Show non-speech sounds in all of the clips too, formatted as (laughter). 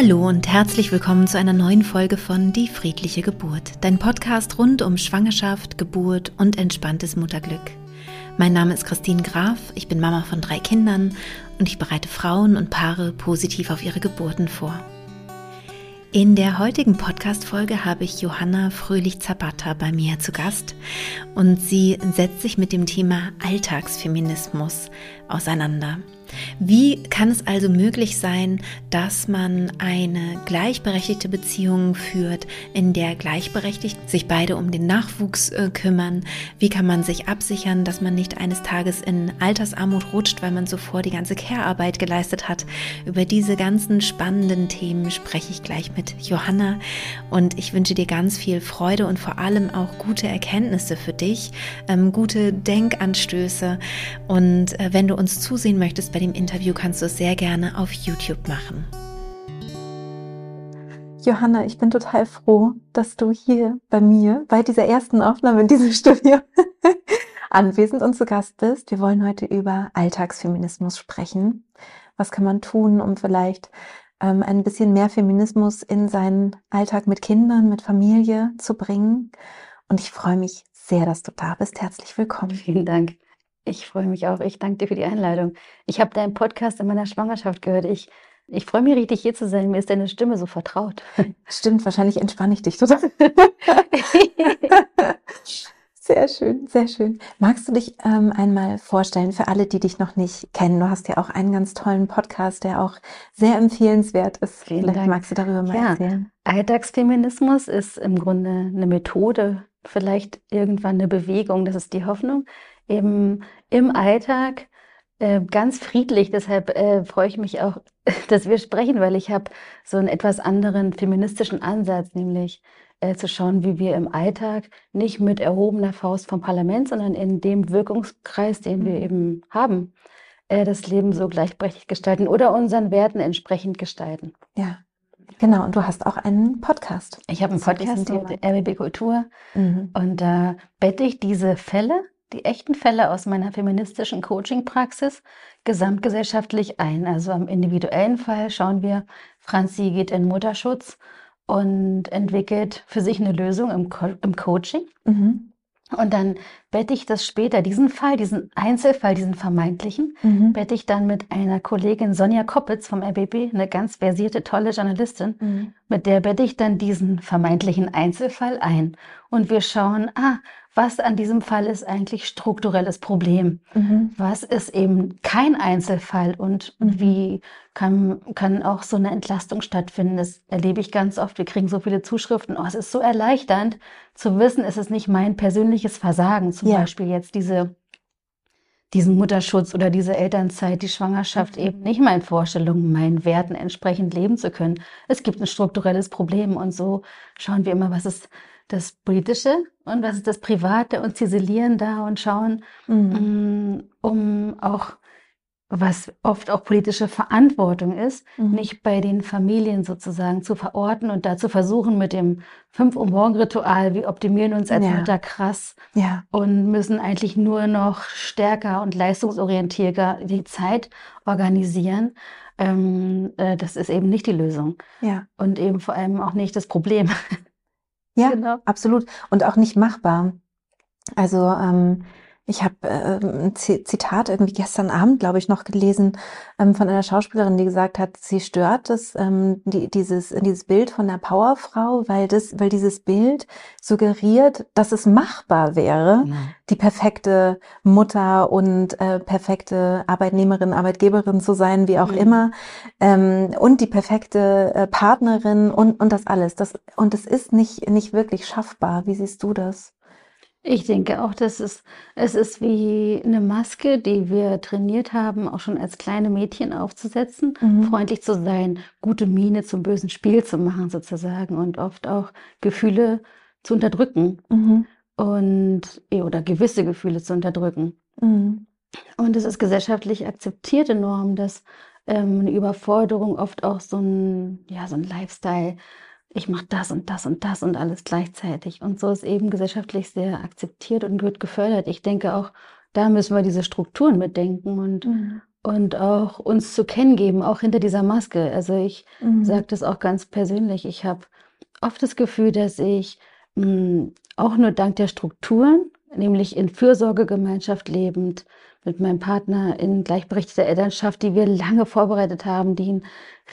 Hallo und herzlich willkommen zu einer neuen Folge von Die friedliche Geburt, dein Podcast rund um Schwangerschaft, Geburt und entspanntes Mutterglück. Mein Name ist Christine Graf, ich bin Mama von drei Kindern und ich bereite Frauen und Paare positiv auf ihre Geburten vor. In der heutigen Podcast-Folge habe ich Johanna Fröhlich-Zapata bei mir zu Gast und sie setzt sich mit dem Thema Alltagsfeminismus auseinander. Wie kann es also möglich sein, dass man eine gleichberechtigte Beziehung führt, in der gleichberechtigt sich beide um den Nachwuchs äh, kümmern? Wie kann man sich absichern, dass man nicht eines Tages in Altersarmut rutscht, weil man zuvor die ganze Care-Arbeit geleistet hat? Über diese ganzen spannenden Themen spreche ich gleich mit Johanna und ich wünsche dir ganz viel Freude und vor allem auch gute Erkenntnisse für dich, ähm, gute Denkanstöße und äh, wenn du uns zusehen möchtest bei dem Interview kannst du es sehr gerne auf YouTube machen. Johanna, ich bin total froh, dass du hier bei mir bei dieser ersten Aufnahme in diesem Studio (laughs) anwesend und zu Gast bist. Wir wollen heute über Alltagsfeminismus sprechen. Was kann man tun, um vielleicht ähm, ein bisschen mehr Feminismus in seinen Alltag mit Kindern, mit Familie zu bringen? Und ich freue mich sehr, dass du da bist. Herzlich willkommen. Vielen Dank. Ich freue mich auch. Ich danke dir für die Einladung. Ich habe deinen Podcast in meiner Schwangerschaft gehört. Ich, ich freue mich richtig, hier zu sein. Mir ist deine Stimme so vertraut. (laughs) Stimmt, wahrscheinlich entspanne ich dich total. (laughs) sehr schön, sehr schön. Magst du dich ähm, einmal vorstellen für alle, die dich noch nicht kennen? Du hast ja auch einen ganz tollen Podcast, der auch sehr empfehlenswert ist. Vielen Vielleicht Dank. magst du darüber mal ja. erzählen. Alltagsfeminismus ist im Grunde eine Methode, vielleicht irgendwann eine Bewegung, das ist die Hoffnung, eben im Alltag äh, ganz friedlich. Deshalb äh, freue ich mich auch, (laughs) dass wir sprechen, weil ich habe so einen etwas anderen feministischen Ansatz, nämlich äh, zu schauen, wie wir im Alltag nicht mit erhobener Faust vom Parlament, sondern in dem Wirkungskreis, den wir mhm. eben haben, äh, das Leben so gleichberechtigt gestalten oder unseren Werten entsprechend gestalten. Ja. Genau, und du hast auch einen Podcast. Ich habe einen Podcast, die RBB Kultur. Mhm. Und da bette ich diese Fälle, die echten Fälle aus meiner feministischen Coaching-Praxis gesamtgesellschaftlich ein. Also am individuellen Fall schauen wir, Franzi geht in Mutterschutz und entwickelt für sich eine Lösung im, Co im Coaching. Mhm. Und dann bette ich das später, diesen Fall, diesen Einzelfall, diesen vermeintlichen, mhm. bette ich dann mit einer Kollegin Sonja Koppitz vom RBB, eine ganz versierte, tolle Journalistin, mhm. mit der bette ich dann diesen vermeintlichen Einzelfall ein. Und wir schauen, ah, was an diesem Fall ist eigentlich strukturelles Problem? Mhm. Was ist eben kein Einzelfall und mhm. wie kann, kann auch so eine Entlastung stattfinden? Das erlebe ich ganz oft. Wir kriegen so viele Zuschriften. Oh, es ist so erleichternd zu wissen, es ist nicht mein persönliches Versagen. Zum ja. Beispiel jetzt diese diesen Mutterschutz oder diese Elternzeit, die Schwangerschaft mhm. eben nicht meinen Vorstellungen, meinen Werten entsprechend leben zu können. Es gibt ein strukturelles Problem und so schauen wir immer, was ist das Politische und was ist das Private und ziselieren da und schauen, mhm. Mm, um auch, was oft auch politische Verantwortung ist, mhm. nicht bei den Familien sozusagen zu verorten und da zu versuchen mit dem fünf Uhr morgen Ritual, wir optimieren uns als ja. Mutter krass ja. und müssen eigentlich nur noch stärker und leistungsorientierter die Zeit organisieren. Ähm, äh, das ist eben nicht die Lösung. Ja. Und eben vor allem auch nicht das Problem. Ja, (laughs) genau. absolut. Und auch nicht machbar. Also ähm, ich habe äh, ein Zitat irgendwie gestern Abend, glaube ich, noch gelesen ähm, von einer Schauspielerin, die gesagt hat, sie stört das, ähm, die, dieses, dieses Bild von der Powerfrau, weil das, weil dieses Bild suggeriert, dass es machbar wäre, ja. die perfekte Mutter und äh, perfekte Arbeitnehmerin, Arbeitgeberin zu sein, wie auch mhm. immer, ähm, und die perfekte äh, Partnerin und, und das alles. Das, und es ist nicht, nicht wirklich schaffbar. Wie siehst du das? Ich denke auch, dass es, es ist wie eine Maske, die wir trainiert haben, auch schon als kleine Mädchen aufzusetzen, mhm. freundlich zu sein, gute Miene zum bösen Spiel zu machen sozusagen und oft auch Gefühle zu unterdrücken mhm. und eh, oder gewisse Gefühle zu unterdrücken. Mhm. Und es ist gesellschaftlich akzeptierte Norm, dass ähm, eine Überforderung oft auch so ein, ja, so ein Lifestyle ich mache das und das und das und alles gleichzeitig. Und so ist eben gesellschaftlich sehr akzeptiert und wird gefördert. Ich denke auch, da müssen wir diese Strukturen mitdenken und, mhm. und auch uns zu kennen geben, auch hinter dieser Maske. Also ich mhm. sage das auch ganz persönlich. Ich habe oft das Gefühl, dass ich mh, hm, auch nur dank der Strukturen, nämlich in Fürsorgegemeinschaft lebend, mit meinem Partner in gleichberechtigter Elternschaft, die wir lange vorbereitet haben, die einen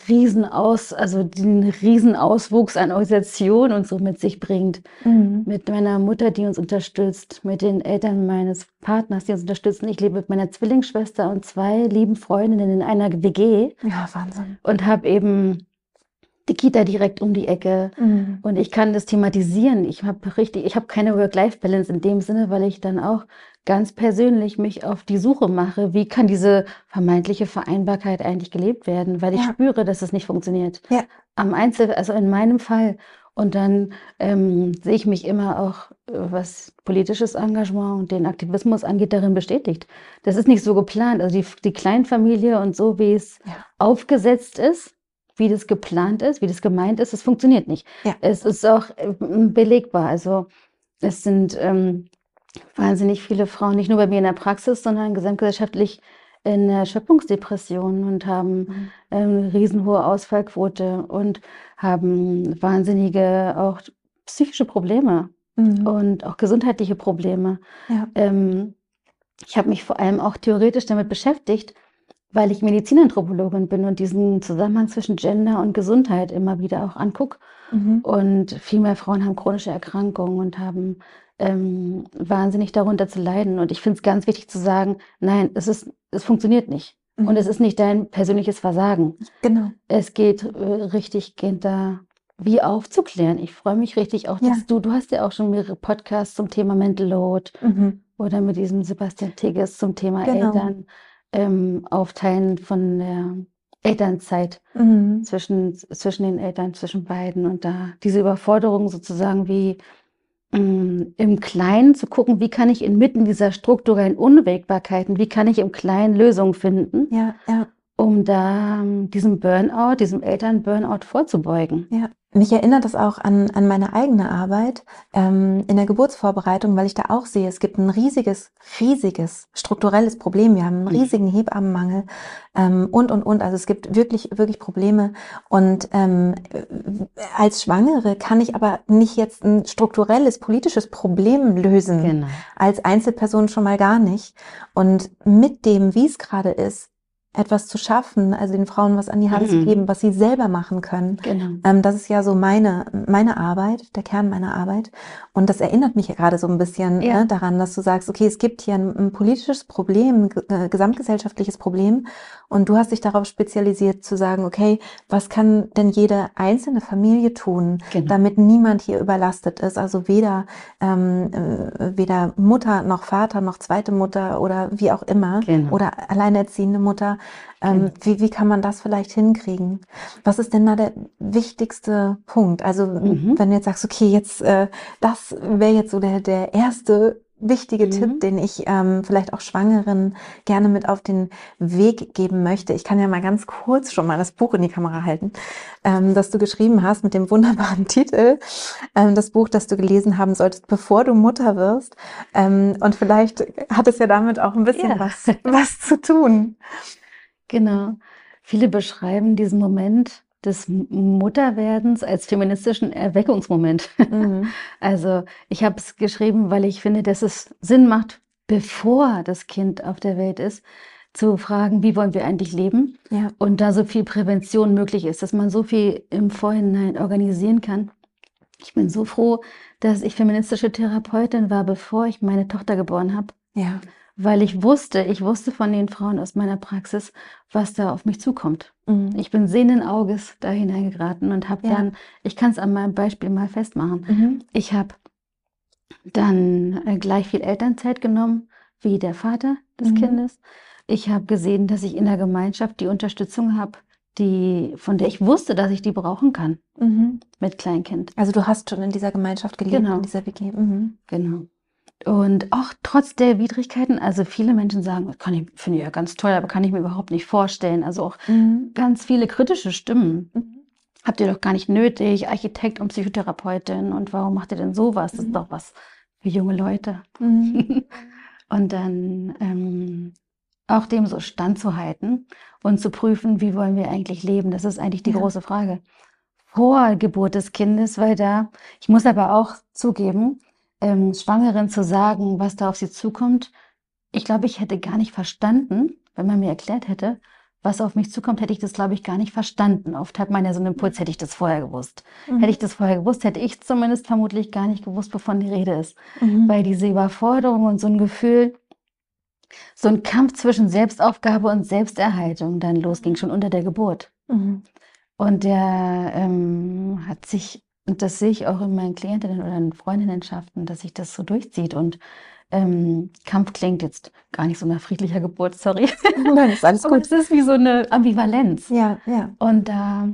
Riesenaus, also den Riesenauswuchs an Organisation und so mit sich bringt. Mhm. Mit meiner Mutter, die uns unterstützt, mit den Eltern meines Partners, die uns unterstützen. Ich lebe mit meiner Zwillingsschwester und zwei lieben Freundinnen in einer WG. Ja, Wahnsinn. Und habe eben die Kita direkt um die Ecke mhm. und ich kann das thematisieren. Ich habe richtig, ich habe keine Work-Life-Balance in dem Sinne, weil ich dann auch ganz persönlich mich auf die Suche mache, wie kann diese vermeintliche Vereinbarkeit eigentlich gelebt werden, weil ich ja. spüre, dass es nicht funktioniert. Ja. Am Einzel, also in meinem Fall. Und dann ähm, sehe ich mich immer auch, was politisches Engagement und den Aktivismus angeht, darin bestätigt. Das ist nicht so geplant. Also die, die Kleinfamilie und so, wie es ja. aufgesetzt ist, wie das geplant ist, wie das gemeint ist, es funktioniert nicht. Ja. Es ist auch äh, belegbar. Also es sind ähm, wahnsinnig viele Frauen, nicht nur bei mir in der Praxis, sondern gesamtgesellschaftlich in der Schöpfungsdepression und haben mhm. ähm, eine riesenhohe Ausfallquote und haben wahnsinnige auch psychische Probleme mhm. und auch gesundheitliche Probleme. Ja. Ähm, ich habe mich vor allem auch theoretisch damit beschäftigt, weil ich Medizinanthropologin bin und diesen Zusammenhang zwischen Gender und Gesundheit immer wieder auch angucke. Mhm. Und viel mehr Frauen haben chronische Erkrankungen und haben ähm, wahnsinnig darunter zu leiden. Und ich finde es ganz wichtig zu sagen, nein, es ist, es funktioniert nicht. Mhm. Und es ist nicht dein persönliches Versagen. Genau. Es geht äh, richtig, geht da wie aufzuklären. Ich freue mich richtig auch, dass ja. du, du hast ja auch schon mehrere Podcasts zum Thema Mental Load mhm. oder mit diesem Sebastian Tigges zum Thema genau. Eltern ähm, aufteilen von der Elternzeit mhm. zwischen, zwischen den Eltern, zwischen beiden und da diese Überforderung sozusagen wie im Kleinen zu gucken, wie kann ich inmitten dieser strukturellen Unwägbarkeiten, wie kann ich im Kleinen Lösungen finden, ja, ja. um da ähm, diesem Burnout, diesem Eltern-Burnout vorzubeugen. Ja. Mich erinnert das auch an, an meine eigene Arbeit ähm, in der Geburtsvorbereitung, weil ich da auch sehe, es gibt ein riesiges, riesiges strukturelles Problem. Wir haben einen mhm. riesigen Hebammenmangel ähm, und, und, und. Also es gibt wirklich, wirklich Probleme. Und ähm, als Schwangere kann ich aber nicht jetzt ein strukturelles, politisches Problem lösen. Genau. Als Einzelperson schon mal gar nicht. Und mit dem, wie es gerade ist, etwas zu schaffen, also den Frauen was an die Hand mhm. zu geben, was sie selber machen können. Genau. Ähm, das ist ja so meine, meine Arbeit, der Kern meiner Arbeit. Und das erinnert mich ja gerade so ein bisschen ja. ne, daran, dass du sagst, okay, es gibt hier ein, ein politisches Problem, ein äh, gesamtgesellschaftliches Problem. Und du hast dich darauf spezialisiert zu sagen, okay, was kann denn jede einzelne Familie tun, genau. damit niemand hier überlastet ist? Also weder, ähm, äh, weder Mutter noch Vater noch zweite Mutter oder wie auch immer genau. oder alleinerziehende Mutter. Ähm, genau. wie, wie kann man das vielleicht hinkriegen? Was ist denn da der wichtigste Punkt? Also mhm. wenn du jetzt sagst, okay, jetzt äh, das wäre jetzt so der, der erste wichtige mhm. Tipp, den ich ähm, vielleicht auch Schwangeren gerne mit auf den Weg geben möchte. Ich kann ja mal ganz kurz schon mal das Buch in die Kamera halten, ähm, das du geschrieben hast mit dem wunderbaren (laughs) Titel. Ähm, das Buch, das du gelesen haben solltest, bevor du Mutter wirst. Ähm, und vielleicht hat es ja damit auch ein bisschen ja. was, was zu tun. Genau. Viele beschreiben diesen Moment des Mutterwerdens als feministischen Erweckungsmoment. Mhm. (laughs) Also ich habe es geschrieben, weil ich finde, dass es Sinn macht, bevor das Kind auf der Welt ist, zu fragen, wie wollen wir eigentlich leben? Ja. Und da so viel Prävention möglich ist, dass man so viel im Vorhinein organisieren kann. Ich bin so froh, dass ich feministische Therapeutin war, bevor ich meine Tochter geboren habe. Ja weil ich wusste, ich wusste von den Frauen aus meiner Praxis, was da auf mich zukommt. Mhm. Ich bin sehenden Auges da hineingeraten und habe ja. dann, ich kann es an meinem Beispiel mal festmachen, mhm. ich habe dann äh, gleich viel Elternzeit genommen, wie der Vater des mhm. Kindes. Ich habe gesehen, dass ich in der Gemeinschaft die Unterstützung habe, die, von der ich wusste, dass ich die brauchen kann mhm. mit Kleinkind. Also du hast schon in dieser Gemeinschaft gelebt, genau. in dieser WG. Mhm. Genau. Und auch trotz der Widrigkeiten, also viele Menschen sagen, kann ich, finde ich ja ganz toll, aber kann ich mir überhaupt nicht vorstellen. Also auch mhm. ganz viele kritische Stimmen. Mhm. Habt ihr doch gar nicht nötig, Architekt und Psychotherapeutin und warum macht ihr denn sowas? Das ist mhm. doch was für junge Leute. Mhm. (laughs) und dann ähm, auch dem so standzuhalten und zu prüfen, wie wollen wir eigentlich leben. Das ist eigentlich die ja. große Frage. Vor Geburt des Kindes, weil da, ich muss aber auch zugeben, ähm, Schwangeren zu sagen, was da auf sie zukommt, ich glaube, ich hätte gar nicht verstanden, wenn man mir erklärt hätte, was auf mich zukommt, hätte ich das, glaube ich, gar nicht verstanden. Oft hat man ja so einen Impuls, hätte ich das vorher gewusst. Mhm. Hätte ich das vorher gewusst, hätte ich zumindest vermutlich gar nicht gewusst, wovon die Rede ist. Mhm. Weil diese Überforderung und so ein Gefühl, so ein Kampf zwischen Selbstaufgabe und Selbsterhaltung dann losging, schon unter der Geburt. Mhm. Und der ähm, hat sich, und das sehe ich auch in meinen Klientinnen oder in Freundinnenschaften, dass sich das so durchzieht und ähm, Kampf klingt jetzt gar nicht so nach friedlicher Geburt, sorry. (laughs) Nein, ist alles (laughs) gut. Aber es ist wie so eine Ambivalenz. Ja, ja. Und da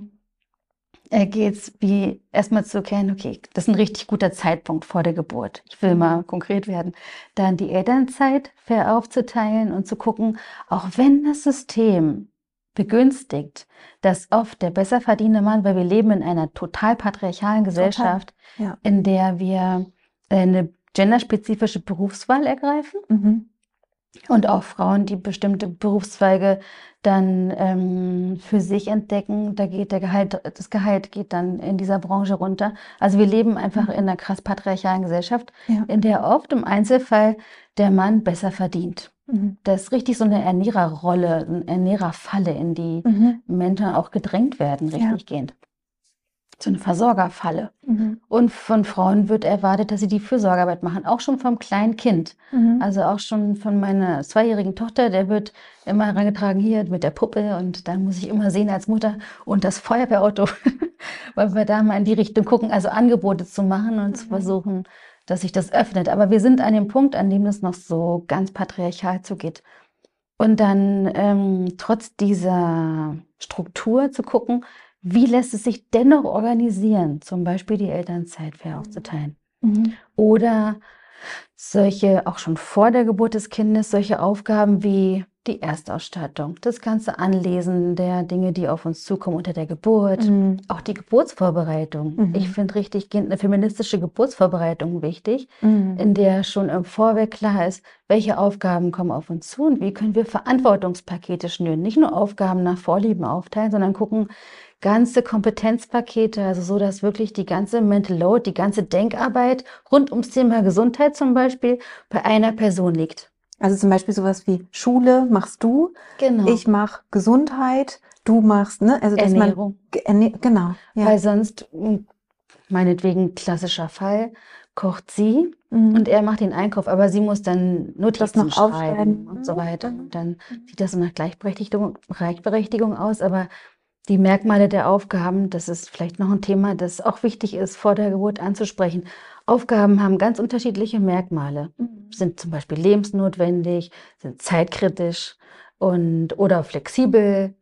äh, geht es wie erstmal zu erkennen, okay, das ist ein richtig guter Zeitpunkt vor der Geburt. Ich will mal konkret werden. Dann die Elternzeit fair aufzuteilen und zu gucken, auch wenn das System begünstigt, dass oft der besser verdienende Mann, weil wir leben in einer total patriarchalen Gesellschaft, ja. in der wir eine genderspezifische Berufswahl ergreifen. Mhm. Und auch Frauen, die bestimmte Berufszweige dann ähm, für sich entdecken, da geht der Gehalt, das Gehalt geht dann in dieser Branche runter. Also wir leben einfach mhm. in einer krass patriarchalen Gesellschaft, ja. in der oft im Einzelfall der Mann besser verdient. Mhm. Da ist richtig so eine Ernährerrolle, eine Ernährerfalle, in die mhm. Menschen auch gedrängt werden, richtig ja. gehend so eine Versorgerfalle. Mhm. Und von Frauen wird erwartet, dass sie die Fürsorgearbeit machen, auch schon vom kleinen Kind. Mhm. Also auch schon von meiner zweijährigen Tochter, der wird immer herangetragen hier mit der Puppe und dann muss ich immer sehen als Mutter und das Feuerwehrauto, (laughs) weil wir da mal in die Richtung gucken, also Angebote zu machen und mhm. zu versuchen, dass sich das öffnet. Aber wir sind an dem Punkt, an dem es noch so ganz patriarchal zugeht. Und dann ähm, trotz dieser Struktur zu gucken, wie lässt es sich dennoch organisieren, zum Beispiel die Elternzeit fair aufzuteilen? Mhm. Oder solche, auch schon vor der Geburt des Kindes, solche Aufgaben wie die Erstausstattung, das ganze Anlesen der Dinge, die auf uns zukommen unter der Geburt, mhm. auch die Geburtsvorbereitung. Mhm. Ich finde richtig eine feministische Geburtsvorbereitung wichtig, mhm. in der schon im Vorweg klar ist, welche Aufgaben kommen auf uns zu und wie können wir Verantwortungspakete schnüren. Nicht nur Aufgaben nach Vorlieben aufteilen, sondern gucken, ganze Kompetenzpakete, also so, dass wirklich die ganze Mental Load, die ganze Denkarbeit rund ums Thema Gesundheit zum Beispiel bei einer Person liegt. Also zum Beispiel sowas wie Schule machst du, genau. ich mache Gesundheit, du machst, ne? Also dass Ernährung. Man, Erne genau. Ja. Weil sonst, hm, meinetwegen klassischer Fall, kocht sie mhm. und er macht den Einkauf, aber sie muss dann Notizen das noch schreiben und so weiter. Und dann sieht das so nach Gleichberechtigung, Gleichberechtigung aus, aber die Merkmale der Aufgaben, das ist vielleicht noch ein Thema, das auch wichtig ist, vor der Geburt anzusprechen. Aufgaben haben ganz unterschiedliche Merkmale, mhm. sind zum Beispiel lebensnotwendig, sind zeitkritisch und oder flexibel.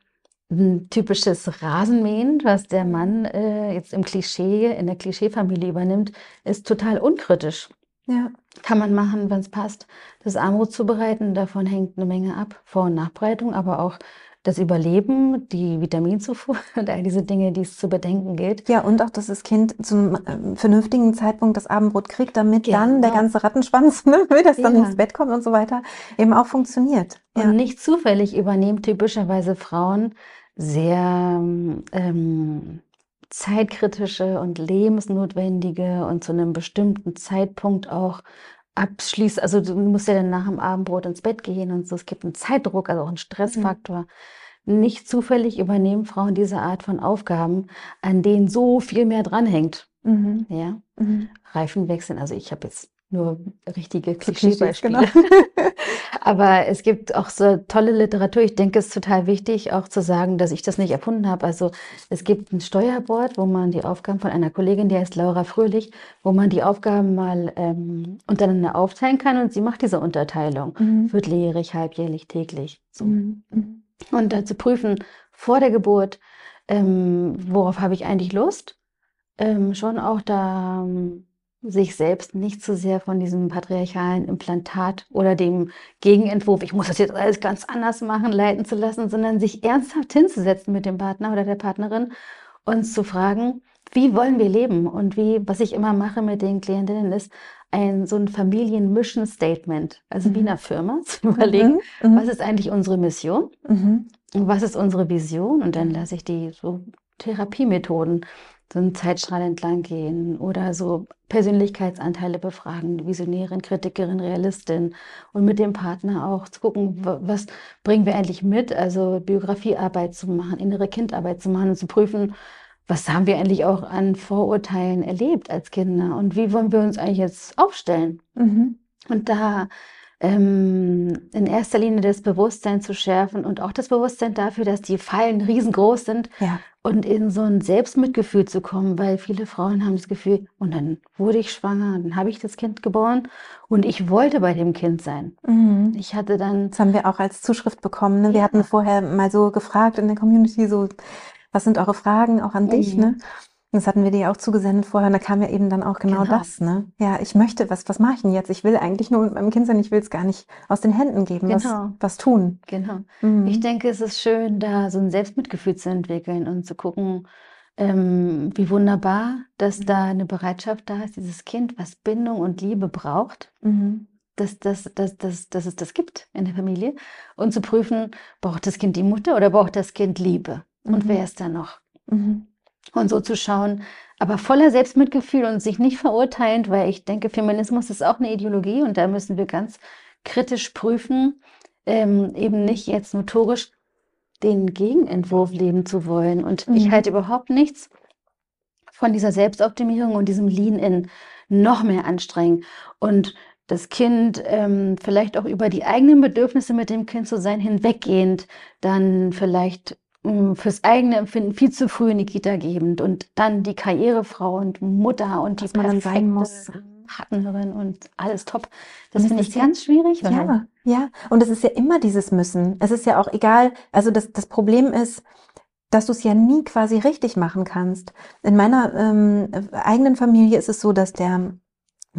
Ein typisches Rasenmähen, was der Mann äh, jetzt im Klischee, in der Klischeefamilie übernimmt, ist total unkritisch. Ja. Kann man machen, wenn es passt. Das Armut zubereiten, davon hängt eine Menge ab. Vor- und Nachbereitung, aber auch das Überleben, die Vitaminzufuhr (laughs) und all diese Dinge, die es zu bedenken gilt. Ja, und auch, dass das Kind zum äh, vernünftigen Zeitpunkt das Abendbrot kriegt, damit ja, dann der ganze Rattenschwanz, (laughs) ne, das dann ja. ins Bett kommt und so weiter, eben auch funktioniert. Ja. Und nicht zufällig übernehmen typischerweise Frauen sehr ähm, zeitkritische und lebensnotwendige und zu einem bestimmten Zeitpunkt auch abschließt, also du musst ja dann nach dem Abendbrot ins Bett gehen und so. Es gibt einen Zeitdruck, also auch einen Stressfaktor. Mhm. Nicht zufällig übernehmen Frauen diese Art von Aufgaben, an denen so viel mehr dranhängt. Mhm. Ja, mhm. Reifen wechseln. Also ich habe jetzt nur richtige Klischeebeispiele. Genau. (laughs) Aber es gibt auch so tolle Literatur. Ich denke, es ist total wichtig, auch zu sagen, dass ich das nicht erfunden habe. Also es gibt ein Steuerboard, wo man die Aufgaben von einer Kollegin, die heißt Laura Fröhlich, wo man die Aufgaben mal ähm, untereinander aufteilen kann und sie macht diese Unterteilung. Mhm. Vierteljährig, halbjährlich, täglich. So. Mhm. mhm. Und dazu prüfen vor der Geburt, ähm, worauf habe ich eigentlich Lust? Ähm, schon auch da ähm, sich selbst nicht zu sehr von diesem patriarchalen Implantat oder dem Gegenentwurf, ich muss das jetzt alles ganz anders machen, leiten zu lassen, sondern sich ernsthaft hinzusetzen mit dem Partner oder der Partnerin und zu fragen, wie wollen wir leben? Und wie, was ich immer mache mit den Klientinnen ist, ein so ein Familien-Mission-Statement, also mhm. wie in einer Firma, (laughs) zu überlegen, mhm. mhm. was ist eigentlich unsere Mission mhm. und was ist unsere Vision? Und dann lasse ich die so Therapiemethoden, so einen Zeitstrahl entlang gehen oder so Persönlichkeitsanteile befragen, Visionärin, Kritikerin, Realistin und mit dem Partner auch zu gucken, was bringen wir eigentlich mit, also Biografiearbeit zu machen, innere Kindarbeit zu machen und zu prüfen, was haben wir eigentlich auch an Vorurteilen erlebt als Kinder und wie wollen wir uns eigentlich jetzt aufstellen? Mhm. Und da ähm, in erster Linie das Bewusstsein zu schärfen und auch das Bewusstsein dafür, dass die Fallen (laughs) riesengroß sind ja. und in so ein Selbstmitgefühl zu kommen, weil viele Frauen haben das Gefühl, und dann wurde ich schwanger, dann habe ich das Kind geboren und ich wollte bei dem Kind sein. Mhm. Ich hatte dann. Das haben wir auch als Zuschrift bekommen. Ne? Wir hatten vorher mal so gefragt in der Community, so was sind eure Fragen auch an mhm. dich, ne? Das hatten wir dir auch zugesendet vorher und da kam ja eben dann auch genau, genau. das, ne? Ja, ich möchte, was, was mache ich denn jetzt? Ich will eigentlich nur mit meinem Kind sein, ich will es gar nicht aus den Händen geben, genau. was, was tun. Genau. Mhm. Ich denke, es ist schön, da so ein Selbstmitgefühl zu entwickeln und zu gucken, ähm, wie wunderbar, dass mhm. da eine Bereitschaft da ist, dieses Kind, was Bindung und Liebe braucht, mhm. dass, dass, dass, dass, dass es das gibt in der Familie und zu prüfen, braucht das Kind die Mutter oder braucht das Kind Liebe? Und wer mhm. ist da noch? Mhm. Und so zu schauen, aber voller Selbstmitgefühl und sich nicht verurteilend, weil ich denke, Feminismus ist auch eine Ideologie und da müssen wir ganz kritisch prüfen, ähm, eben nicht jetzt notorisch den Gegenentwurf leben zu wollen. Und mhm. ich halte überhaupt nichts von dieser Selbstoptimierung und diesem Lean-In noch mehr anstrengen. Und das Kind ähm, vielleicht auch über die eigenen Bedürfnisse mit dem Kind zu sein, hinweggehend, dann vielleicht fürs eigene Empfinden viel zu früh in die Kita gebend und dann die Karrierefrau und Mutter und Was die man sein muss. Partnerin und alles top. Das finde ich ganz schwierig. Ja, ja. Und es ist ja immer dieses Müssen. Es ist ja auch egal. Also das, das Problem ist, dass du es ja nie quasi richtig machen kannst. In meiner ähm, eigenen Familie ist es so, dass der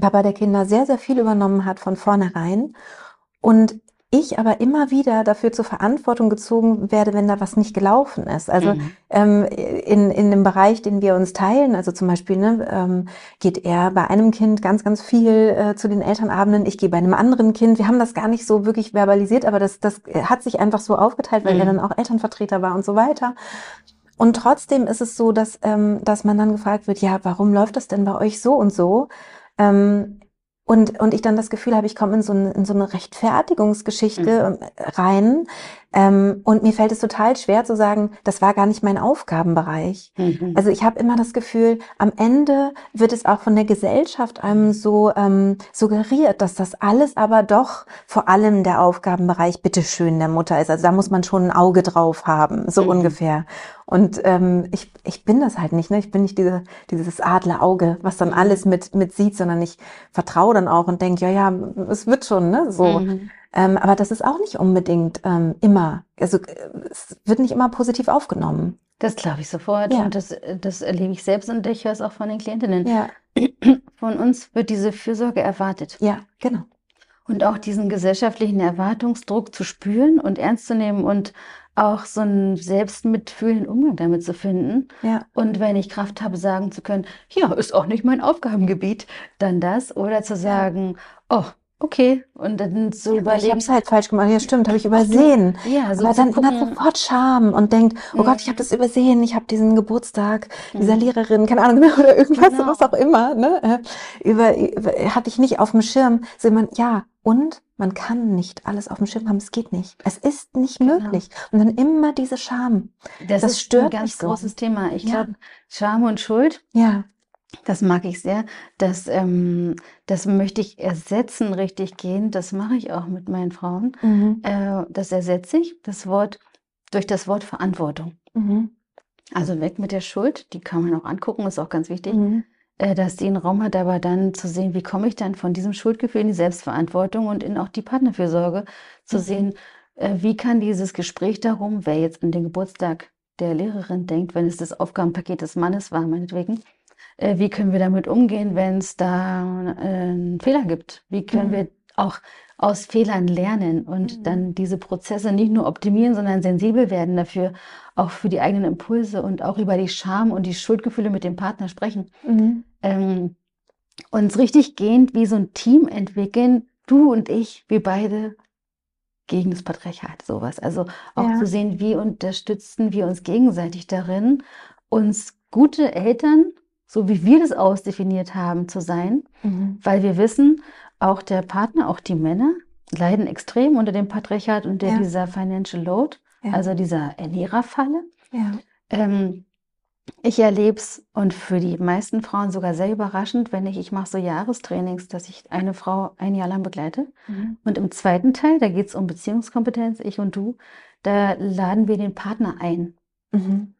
Papa der Kinder sehr, sehr viel übernommen hat von vornherein. Und ich aber immer wieder dafür zur Verantwortung gezogen werde, wenn da was nicht gelaufen ist. Also mhm. ähm, in, in dem Bereich, den wir uns teilen, also zum Beispiel ne, ähm, geht er bei einem Kind ganz, ganz viel äh, zu den Elternabenden, ich gehe bei einem anderen Kind. Wir haben das gar nicht so wirklich verbalisiert, aber das, das hat sich einfach so aufgeteilt, weil mhm. er dann auch Elternvertreter war und so weiter. Und trotzdem ist es so, dass, ähm, dass man dann gefragt wird, ja, warum läuft das denn bei euch so und so? Ähm, und, und ich dann das Gefühl habe, ich komme in so, eine, in so eine Rechtfertigungsgeschichte mhm. rein. Ähm, und mir fällt es total schwer zu sagen, das war gar nicht mein Aufgabenbereich. Mhm. Also ich habe immer das Gefühl, am Ende wird es auch von der Gesellschaft einem so ähm, suggeriert, dass das alles aber doch vor allem der Aufgabenbereich bitteschön der Mutter ist. Also da muss man schon ein Auge drauf haben, so mhm. ungefähr. Und ähm, ich, ich bin das halt nicht, ne? Ich bin nicht diese, dieses Adlerauge, was dann alles mit, mit sieht, sondern ich vertraue dann auch und denke, ja, ja, es wird schon, ne? So. Mhm. Ähm, aber das ist auch nicht unbedingt ähm, immer, also es wird nicht immer positiv aufgenommen. Das glaube ich sofort. Ja. Und das, das erlebe ich selbst und ich höre es auch von den Klientinnen. Ja. (clears throat) Von uns wird diese Fürsorge erwartet. Ja, genau. Und auch diesen gesellschaftlichen Erwartungsdruck zu spüren und ernst zu nehmen und auch so einen selbstmitfühlenden Umgang damit zu finden. Ja. Und wenn ich Kraft habe, sagen zu können, ja, ist auch nicht mein Aufgabengebiet, dann das. Oder zu sagen, oh, okay. Und dann so ja, überlegen. Ich habe es halt falsch gemacht. Ja, stimmt, habe ich übersehen. Ja, so aber dann man hat sofort Scham und denkt, oh Gott, ich habe das übersehen. Ich habe diesen Geburtstag dieser. Lehrerin, keine Ahnung, (laughs) oder irgendwas, genau. was auch immer, ne, äh, über, über hatte ich nicht auf dem Schirm. So man, ja, und man kann nicht alles auf dem Schirm haben. Es geht nicht. Es ist nicht genau. möglich. Und dann immer diese Scham. Das, das stört ein ganz großes so. Thema. Ich ja. glaube, Scham und Schuld. Ja. Das mag ich sehr. Das, ähm, das möchte ich ersetzen, richtig gehen. Das mache ich auch mit meinen Frauen. Mhm. Äh, das ersetze ich, das Wort, durch das Wort Verantwortung. Mhm. Also weg mit der Schuld, die kann man auch angucken, ist auch ganz wichtig. Mhm. Äh, dass die einen Raum hat, aber dann zu sehen, wie komme ich dann von diesem Schuldgefühl in die Selbstverantwortung und in auch die Partnerfürsorge, zu mhm. sehen, äh, wie kann dieses Gespräch darum, wer jetzt an den Geburtstag der Lehrerin denkt, wenn es das Aufgabenpaket des Mannes war, meinetwegen, äh, wie können wir damit umgehen, wenn es da einen Fehler gibt? Wie können mhm. wir auch aus Fehlern lernen und mhm. dann diese Prozesse nicht nur optimieren, sondern sensibel werden dafür, auch für die eigenen Impulse und auch über die Scham und die Schuldgefühle mit dem Partner sprechen. Mhm. Ähm, uns richtig gehend wie so ein Team entwickeln, du und ich, wir beide gegen das Patriarchat, sowas. Also auch ja. zu sehen, wie unterstützen wir uns gegenseitig darin, uns gute Eltern, so wie wir das ausdefiniert haben, zu sein, mhm. weil wir wissen, auch der Partner, auch die Männer leiden extrem unter dem Patriarchat und der, ja. dieser Financial Load, ja. also dieser Ernährerfalle. Ja. Ähm, ich erlebe es und für die meisten Frauen sogar sehr überraschend, wenn ich, ich mache so Jahrestrainings, dass ich eine Frau ein Jahr lang begleite. Mhm. Und im zweiten Teil, da geht es um Beziehungskompetenz, ich und du, da laden wir den Partner ein. Mhm.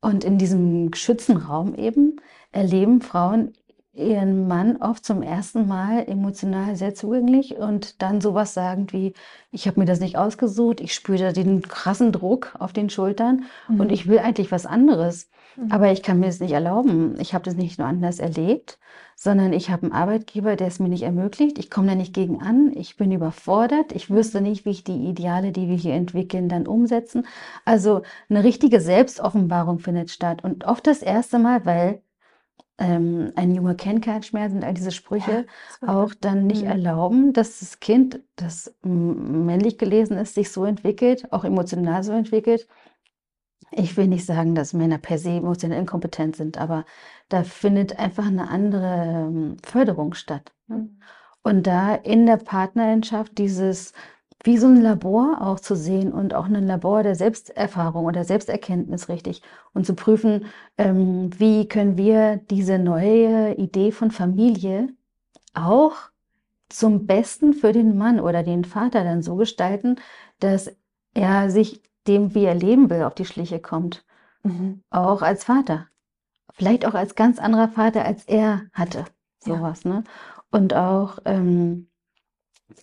Und in diesem geschützten Raum eben erleben Frauen ihren Mann oft zum ersten Mal emotional sehr zugänglich und dann sowas sagen wie, ich habe mir das nicht ausgesucht, ich spüre den krassen Druck auf den Schultern mhm. und ich will eigentlich was anderes, mhm. aber ich kann mir das nicht erlauben. Ich habe das nicht nur anders erlebt, sondern ich habe einen Arbeitgeber, der es mir nicht ermöglicht. Ich komme da nicht gegen an, ich bin überfordert, ich wüsste nicht, wie ich die Ideale, die wir hier entwickeln, dann umsetzen. Also eine richtige Selbstoffenbarung findet statt und oft das erste Mal, weil ähm, ein Junge kennt keinen Schmerz und all diese Sprüche ja, auch dann nicht mhm. erlauben, dass das Kind, das männlich gelesen ist, sich so entwickelt, auch emotional so entwickelt. Ich will nicht sagen, dass Männer per se emotional inkompetent sind, aber da findet einfach eine andere ähm, Förderung statt. Ne? Mhm. Und da in der Partnerschaft dieses wie so ein Labor auch zu sehen und auch ein Labor der Selbsterfahrung oder Selbsterkenntnis richtig und zu prüfen, ähm, wie können wir diese neue Idee von Familie auch zum Besten für den Mann oder den Vater dann so gestalten, dass er sich dem, wie er leben will, auf die Schliche kommt. Mhm. Auch als Vater. Vielleicht auch als ganz anderer Vater, als er hatte. Sowas, ja. ne? Und auch ähm,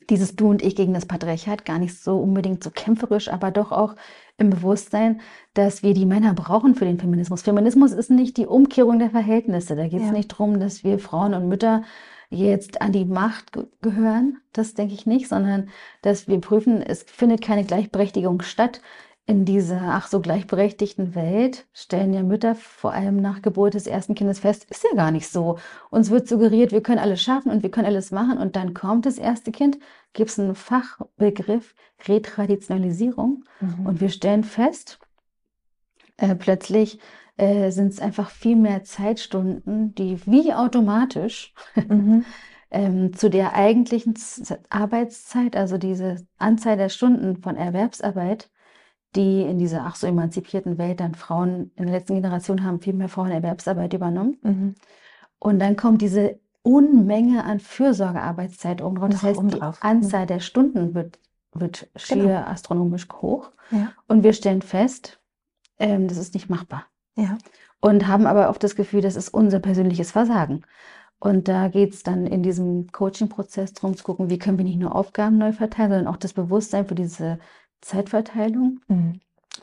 dieses Du und Ich gegen das Patriarchat gar nicht so unbedingt so kämpferisch, aber doch auch im Bewusstsein, dass wir die Männer brauchen für den Feminismus. Feminismus ist nicht die Umkehrung der Verhältnisse. Da geht es ja. nicht darum, dass wir Frauen und Mütter jetzt an die Macht gehören. Das denke ich nicht, sondern dass wir prüfen, es findet keine Gleichberechtigung statt in dieser ach so gleichberechtigten Welt stellen ja Mütter vor allem nach Geburt des ersten Kindes fest, ist ja gar nicht so. Uns wird suggeriert, wir können alles schaffen und wir können alles machen und dann kommt das erste Kind, gibt es einen Fachbegriff Retraditionalisierung mhm. und wir stellen fest, äh, plötzlich äh, sind es einfach viel mehr Zeitstunden, die wie automatisch mhm. (laughs) ähm, zu der eigentlichen Arbeitszeit, also diese Anzahl der Stunden von Erwerbsarbeit, die in dieser ach so emanzipierten Welt dann Frauen in der letzten Generation haben viel mehr Frauen Erwerbsarbeit übernommen. Mhm. Und dann kommt diese Unmenge an Fürsorgearbeitszeit oben drauf. Das heißt, die mhm. Anzahl der Stunden wird, wird schier genau. astronomisch hoch. Ja. Und wir stellen fest, ähm, das ist nicht machbar. Ja. Und haben aber oft das Gefühl, das ist unser persönliches Versagen. Und da geht es dann in diesem Coaching-Prozess darum zu gucken, wie können wir nicht nur Aufgaben neu verteilen, sondern auch das Bewusstsein für diese Zeitverteilung, mhm.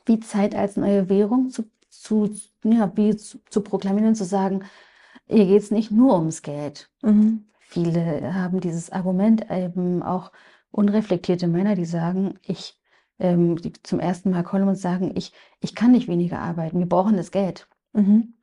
wie Zeit als neue Währung zu, zu, ja, wie zu, zu proklamieren und zu sagen, hier geht es nicht nur ums Geld. Mhm. Viele haben dieses Argument eben auch unreflektierte Männer, die sagen, ich ähm, die zum ersten Mal kommen und sagen, ich, ich kann nicht weniger arbeiten, wir brauchen das Geld. Mhm.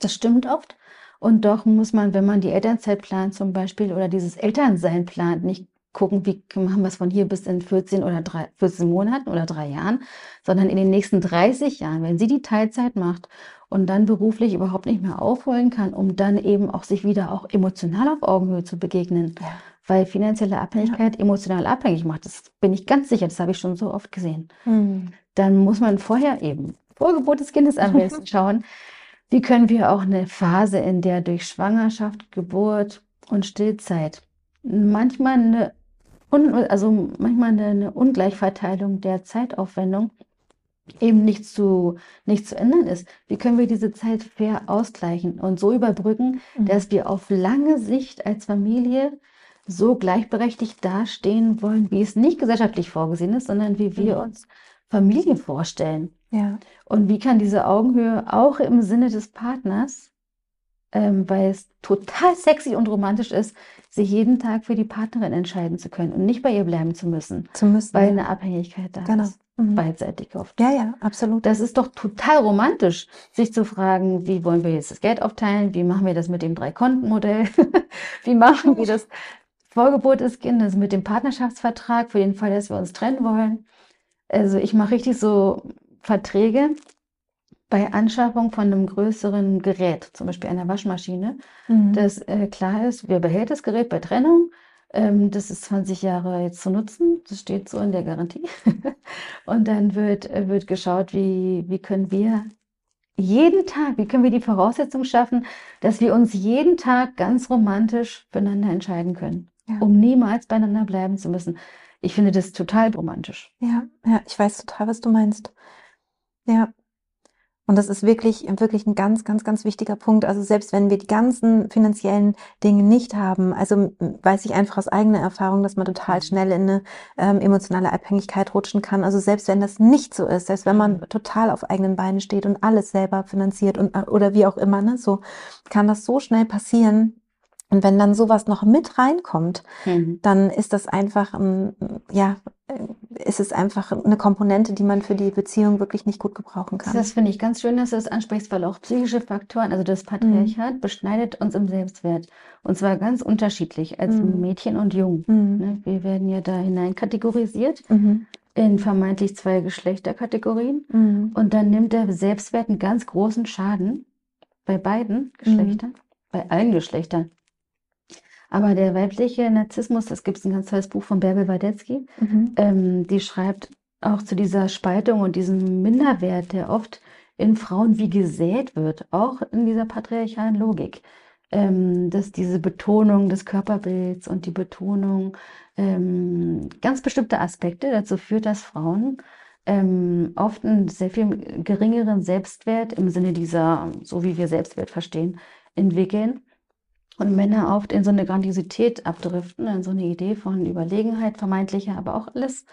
Das stimmt oft. Und doch muss man, wenn man die Elternzeit plant zum Beispiel oder dieses Elternsein plant, nicht gucken, wie machen wir es von hier bis in 14 oder drei, 14 Monaten oder drei Jahren, sondern in den nächsten 30 Jahren, wenn sie die Teilzeit macht und dann beruflich überhaupt nicht mehr aufholen kann, um dann eben auch sich wieder auch emotional auf Augenhöhe zu begegnen. Ja. Weil finanzielle Abhängigkeit ja. emotional abhängig macht. Das bin ich ganz sicher, das habe ich schon so oft gesehen. Mhm. Dann muss man vorher eben, vor Geburt des Kindes am besten (laughs) schauen, wie können wir auch eine Phase, in der durch Schwangerschaft, Geburt und Stillzeit manchmal eine also manchmal eine, eine Ungleichverteilung der Zeitaufwendung eben nicht zu, nicht zu ändern ist. Wie können wir diese Zeit fair ausgleichen und so überbrücken, mhm. dass wir auf lange Sicht als Familie so gleichberechtigt dastehen wollen, wie es nicht gesellschaftlich vorgesehen ist, sondern wie wir mhm. uns Familie vorstellen. Ja. Und wie kann diese Augenhöhe auch im Sinne des Partners ähm, weil es total sexy und romantisch ist, sich jeden Tag für die Partnerin entscheiden zu können und nicht bei ihr bleiben zu müssen. Zu müssen. Weil eine Abhängigkeit da genau. ist. Mhm. Beidseitig oft. Ja, ja, absolut. Das ist doch total romantisch, sich zu fragen, wie wollen wir jetzt das Geld aufteilen? Wie machen wir das mit dem Drei-Konten-Modell? (laughs) wie machen wir das Vorgebot des Kindes mit dem Partnerschaftsvertrag für den Fall, dass wir uns trennen wollen? Also ich mache richtig so Verträge bei Anschaffung von einem größeren Gerät, zum Beispiel einer Waschmaschine, mhm. dass äh, klar ist, wer behält das Gerät bei Trennung? Ähm, das ist 20 Jahre jetzt zu nutzen. Das steht so in der Garantie. (laughs) und dann wird, äh, wird geschaut, wie, wie können wir jeden Tag, wie können wir die Voraussetzung schaffen, dass wir uns jeden Tag ganz romantisch füreinander entscheiden können, ja. um niemals beieinander bleiben zu müssen. Ich finde das total romantisch. Ja, ja, ich weiß total, was du meinst. Ja, und das ist wirklich, wirklich ein ganz, ganz, ganz wichtiger Punkt. Also selbst wenn wir die ganzen finanziellen Dinge nicht haben, also weiß ich einfach aus eigener Erfahrung, dass man total mhm. schnell in eine ähm, emotionale Abhängigkeit rutschen kann. Also selbst wenn das nicht so ist, selbst wenn man mhm. total auf eigenen Beinen steht und alles selber finanziert und oder wie auch immer, ne, so kann das so schnell passieren, und wenn dann sowas noch mit reinkommt, mhm. dann ist das einfach, ja, äh, ist es einfach eine Komponente, die man für die Beziehung wirklich nicht gut gebrauchen kann. Das finde ich ganz schön, dass du das ansprichst, weil auch psychische Faktoren, also das Patriarchat, mhm. beschneidet uns im Selbstwert. Und zwar ganz unterschiedlich als mhm. Mädchen und Jung. Mhm. Ne? Wir werden ja da hinein kategorisiert mhm. in vermeintlich zwei Geschlechterkategorien. Mhm. Und dann nimmt der Selbstwert einen ganz großen Schaden bei beiden Geschlechtern, bei allen Geschlechtern. Aber der weibliche Narzissmus, das gibt es ein ganz tolles Buch von Bärbel Wadetzky, mhm. ähm, die schreibt auch zu dieser Spaltung und diesem Minderwert, der oft in Frauen wie gesät wird, auch in dieser patriarchalen Logik. Ähm, dass diese Betonung des Körperbilds und die Betonung ähm, ganz bestimmte Aspekte dazu führt, dass Frauen ähm, oft einen sehr viel geringeren Selbstwert im Sinne dieser, so wie wir Selbstwert verstehen, entwickeln und Männer oft in so eine Grandiosität abdriften, in so eine Idee von Überlegenheit, vermeintlicher, aber auch alles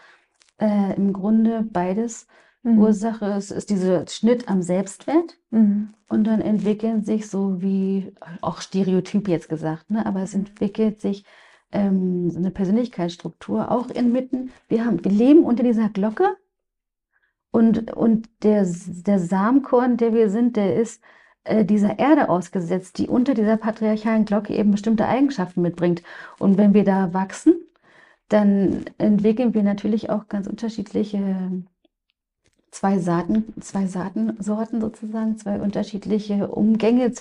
äh, im Grunde beides mhm. Ursache ist, ist dieser Schnitt am Selbstwert. Mhm. Und dann entwickeln sich so wie, auch Stereotyp jetzt gesagt, ne? aber es entwickelt sich ähm, so eine Persönlichkeitsstruktur auch inmitten. Wir, haben, wir leben unter dieser Glocke und, und der, der Samenkorn, der wir sind, der ist dieser Erde ausgesetzt, die unter dieser patriarchalen Glocke eben bestimmte Eigenschaften mitbringt. Und wenn wir da wachsen, dann entwickeln wir natürlich auch ganz unterschiedliche zwei Saaten, zwei Saatensorten sozusagen, zwei unterschiedliche Umgänge.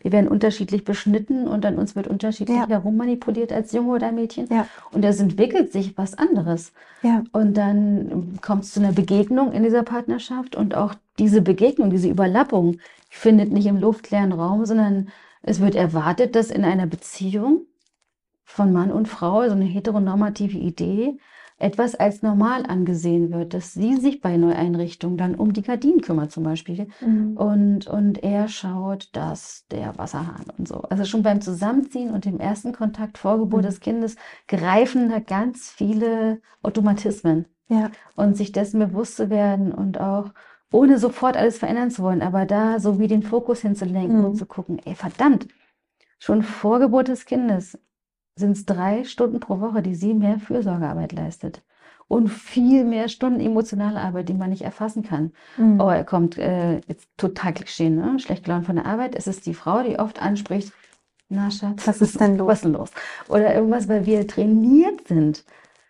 Wir werden unterschiedlich beschnitten und an uns wird unterschiedlich ja. herummanipuliert als Junge oder Mädchen. Ja. Und es entwickelt sich was anderes. Ja. Und dann kommt es zu einer Begegnung in dieser Partnerschaft und auch diese Begegnung, diese Überlappung findet nicht im luftleeren Raum, sondern es wird erwartet, dass in einer Beziehung von Mann und Frau, so eine heteronormative Idee, etwas als normal angesehen wird, dass sie sich bei Neueinrichtungen dann um die Gardinen kümmert zum Beispiel mhm. und, und er schaut, dass der Wasserhahn und so. Also schon beim Zusammenziehen und dem ersten Kontakt vor Geburt mhm. des Kindes greifen da ganz viele Automatismen. Ja. Und sich dessen bewusst zu werden und auch ohne sofort alles verändern zu wollen, aber da so wie den Fokus hinzulenken mhm. und zu gucken, ey, verdammt, schon vor Geburt des Kindes sind es drei Stunden pro Woche, die sie mehr Fürsorgearbeit leistet. Und viel mehr Stunden emotionale Arbeit, die man nicht erfassen kann. Mhm. Oh, er kommt äh, jetzt total Klischee, ne? Schlecht gelaunt von der Arbeit. Es ist die Frau, die oft anspricht, na Schatz, was ist denn los? Was ist denn los? Oder irgendwas, weil wir trainiert sind,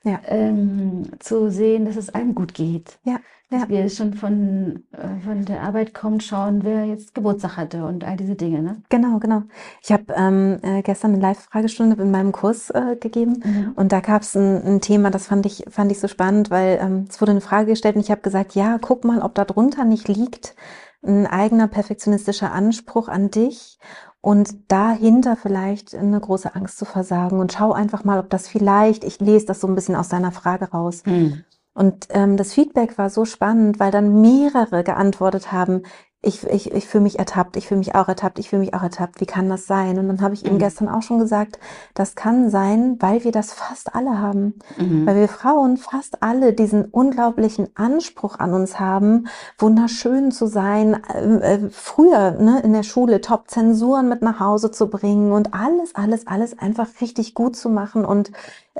ja. ähm, zu sehen, dass es einem gut geht. Ja dass ja. wir schon von, äh, von der Arbeit kommt, schauen, wer jetzt Geburtstag hatte und all diese Dinge. Ne? Genau, genau. Ich habe ähm, äh, gestern eine Live-Fragestunde in meinem Kurs äh, gegeben mhm. und da gab es ein, ein, Thema, das fand ich, fand ich so spannend, weil ähm, es wurde eine Frage gestellt und ich habe gesagt, ja, guck mal, ob da drunter nicht liegt ein eigener perfektionistischer Anspruch an dich und dahinter vielleicht eine große Angst zu versagen. Und schau einfach mal, ob das vielleicht, ich lese das so ein bisschen aus deiner Frage raus, mhm und ähm, das Feedback war so spannend, weil dann mehrere geantwortet haben, ich, ich, ich fühle mich ertappt, ich fühle mich auch ertappt, ich fühle mich auch ertappt. Wie kann das sein? Und dann habe ich mhm. ihm gestern auch schon gesagt, das kann sein, weil wir das fast alle haben. Mhm. Weil wir Frauen fast alle diesen unglaublichen Anspruch an uns haben, wunderschön zu sein, äh, äh, früher ne, in der Schule Top-Zensuren mit nach Hause zu bringen und alles, alles, alles einfach richtig gut zu machen und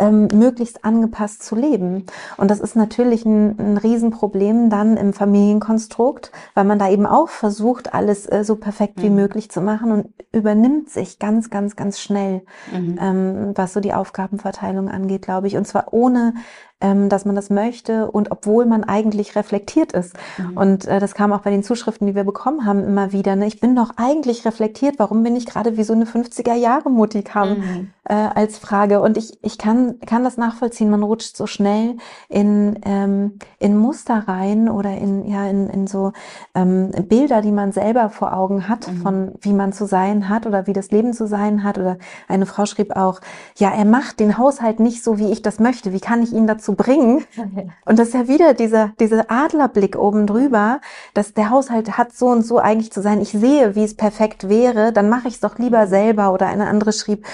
ähm, möglichst angepasst zu leben. Und das ist natürlich ein, ein Riesenproblem dann im Familienkonstrukt, weil man da eben auch versucht, alles äh, so perfekt wie mhm. möglich zu machen und übernimmt sich ganz, ganz, ganz schnell, mhm. ähm, was so die Aufgabenverteilung angeht, glaube ich. Und zwar ohne dass man das möchte und obwohl man eigentlich reflektiert ist. Mhm. Und äh, das kam auch bei den Zuschriften, die wir bekommen haben, immer wieder. Ne? Ich bin doch eigentlich reflektiert. Warum bin ich gerade wie so eine 50er Jahre Mutti kam mhm. äh, als Frage? Und ich, ich kann, kann das nachvollziehen. Man rutscht so schnell in, ähm, in Muster rein oder in, ja, in, in so ähm, Bilder, die man selber vor Augen hat, mhm. von wie man zu sein hat oder wie das Leben zu sein hat. Oder eine Frau schrieb auch, ja, er macht den Haushalt nicht so, wie ich das möchte. Wie kann ich ihn dazu zu bringen. (laughs) Und das ist ja wieder dieser, dieser Adlerblick oben drüber, dass der Haushalt hat so und so eigentlich zu sein. Ich sehe, wie es perfekt wäre, dann mache ich es doch lieber selber. Oder eine andere schrieb,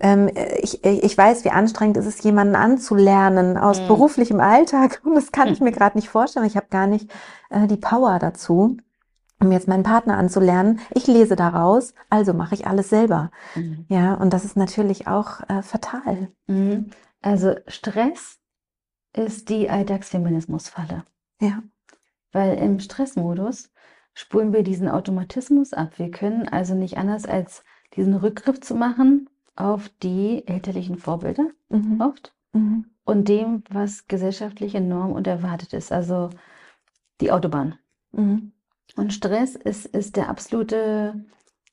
ähm, ich, ich weiß, wie anstrengend es ist, jemanden anzulernen aus mhm. beruflichem Alltag. Und das kann ich mir (laughs) gerade nicht vorstellen. Ich habe gar nicht äh, die Power dazu um jetzt meinen Partner anzulernen. Ich lese daraus, also mache ich alles selber. Mhm. Ja, und das ist natürlich auch äh, fatal. Mhm. Also Stress ist die Alltagsfeminismusfalle. Ja. Weil im Stressmodus spulen wir diesen Automatismus ab. Wir können also nicht anders als diesen Rückgriff zu machen auf die elterlichen Vorbilder mhm. oft mhm. und dem, was gesellschaftliche Norm und erwartet ist, also die Autobahn. Mhm. Und Stress ist, ist der absolute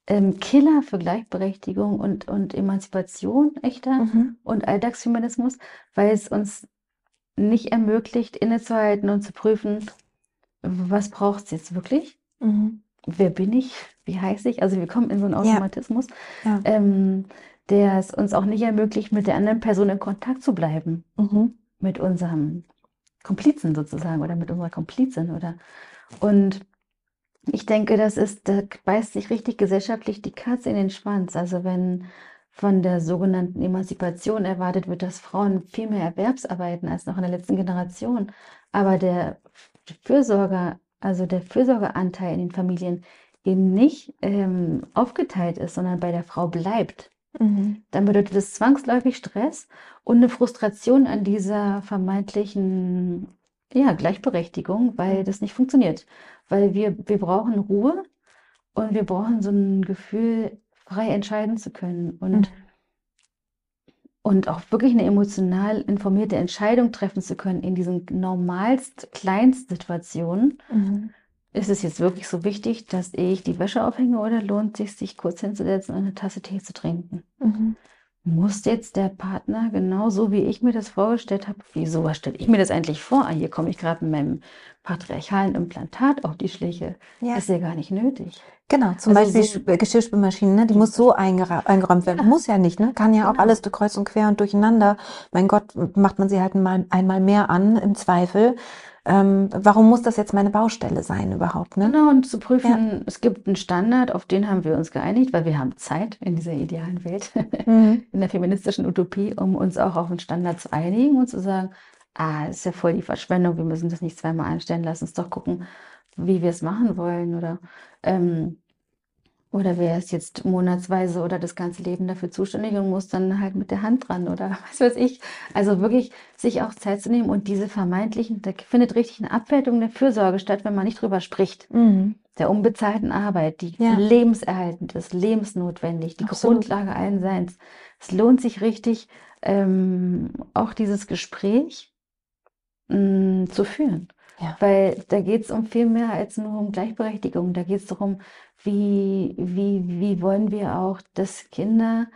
ähm, Killer für Gleichberechtigung und, und Emanzipation echter mhm. und Alltagsfeminismus, weil es uns nicht ermöglicht, innezuhalten und zu prüfen, was braucht es jetzt wirklich? Mhm. Wer bin ich? Wie heiße ich? Also wir kommen in so einen Automatismus, ja. Ja. Ähm, der es uns auch nicht ermöglicht, mit der anderen Person in Kontakt zu bleiben. Mhm. Mit unserem Komplizen sozusagen oder mit unserer Komplizin oder und ich denke, das ist, da beißt sich richtig gesellschaftlich die Katze in den Schwanz. Also wenn von der sogenannten Emanzipation erwartet wird, dass Frauen viel mehr Erwerbsarbeiten als noch in der letzten Generation. Aber der Fürsorger, also der Fürsorgeanteil in den Familien eben nicht ähm, aufgeteilt ist, sondern bei der Frau bleibt. Mhm. Dann bedeutet es zwangsläufig Stress und eine Frustration an dieser vermeintlichen ja, Gleichberechtigung, weil das nicht funktioniert. Weil wir, wir brauchen Ruhe und wir brauchen so ein Gefühl, frei entscheiden zu können und, mhm. und auch wirklich eine emotional informierte Entscheidung treffen zu können in diesen normalst Kleinstsituationen. Mhm. Ist es jetzt wirklich so wichtig, dass ich die Wäsche aufhänge oder lohnt es sich, sich kurz hinzusetzen und eine Tasse Tee zu trinken? Mhm muss jetzt der Partner genauso wie ich mir das vorgestellt habe, wieso was stelle ich mir das eigentlich vor? Ah, hier komme ich gerade mit meinem patriarchalen Implantat auf die Schliche. Ja. Ist ja gar nicht nötig. Genau, zum also Beispiel so die Geschirrspülmaschine, ne? die muss so eingeräumt werden. Ja. Muss ja nicht, ne? Kann ja genau. auch alles kreuz und quer und durcheinander. Mein Gott, macht man sie halt mal, einmal mehr an, im Zweifel ähm, warum muss das jetzt meine Baustelle sein überhaupt? Ne? Genau, und zu prüfen, ja. es gibt einen Standard, auf den haben wir uns geeinigt, weil wir haben Zeit in dieser idealen Welt, mhm. (laughs) in der feministischen Utopie, um uns auch auf einen Standard zu einigen und zu sagen, ah, ist ja voll die Verschwendung, wir müssen das nicht zweimal einstellen, lass uns doch gucken, wie wir es machen wollen oder ähm, oder wer ist jetzt monatsweise oder das ganze Leben dafür zuständig und muss dann halt mit der Hand dran oder (laughs) was weiß ich. Also wirklich sich auch Zeit zu nehmen und diese vermeintlichen, da findet richtig eine Abwertung der Fürsorge statt, wenn man nicht drüber spricht. Mhm. Der unbezahlten Arbeit, die ja. lebenserhaltend ist, lebensnotwendig, die Absolut. Grundlage allen Seins. Es lohnt sich richtig, ähm, auch dieses Gespräch mh, mm, zu führen. Ja. Weil da geht es um viel mehr als nur um Gleichberechtigung. Da geht es darum, wie, wie, wie wollen wir auch, dass Kinder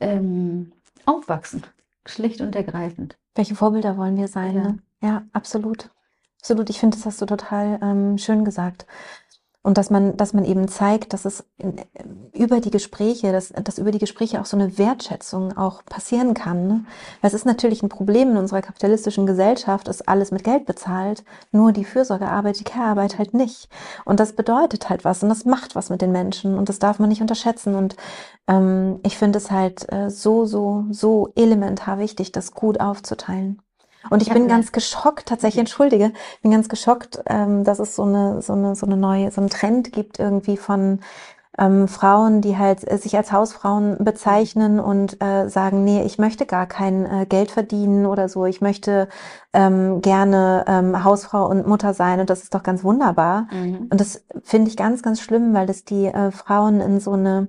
ähm, aufwachsen. Schlicht und ergreifend. Welche Vorbilder wollen wir sein? Ja, ne? ja absolut. Absolut. Ich finde, das hast du total ähm, schön gesagt. Und dass man, dass man eben zeigt, dass es über die Gespräche, dass, dass über die Gespräche auch so eine Wertschätzung auch passieren kann. Ne? Es ist natürlich ein Problem in unserer kapitalistischen Gesellschaft, ist alles mit Geld bezahlt, nur die Fürsorgearbeit, die Care-Arbeit halt nicht. Und das bedeutet halt was und das macht was mit den Menschen und das darf man nicht unterschätzen. Und ähm, ich finde es halt äh, so, so, so elementar wichtig, das gut aufzuteilen. Und ich, ich bin ganz geschockt, tatsächlich, entschuldige, bin ganz geschockt, ähm, dass es so eine, so eine, so eine neue, so einen Trend gibt irgendwie von ähm, Frauen, die halt äh, sich als Hausfrauen bezeichnen und äh, sagen, nee, ich möchte gar kein äh, Geld verdienen oder so, ich möchte ähm, gerne ähm, Hausfrau und Mutter sein und das ist doch ganz wunderbar. Mhm. Und das finde ich ganz, ganz schlimm, weil das die äh, Frauen in so eine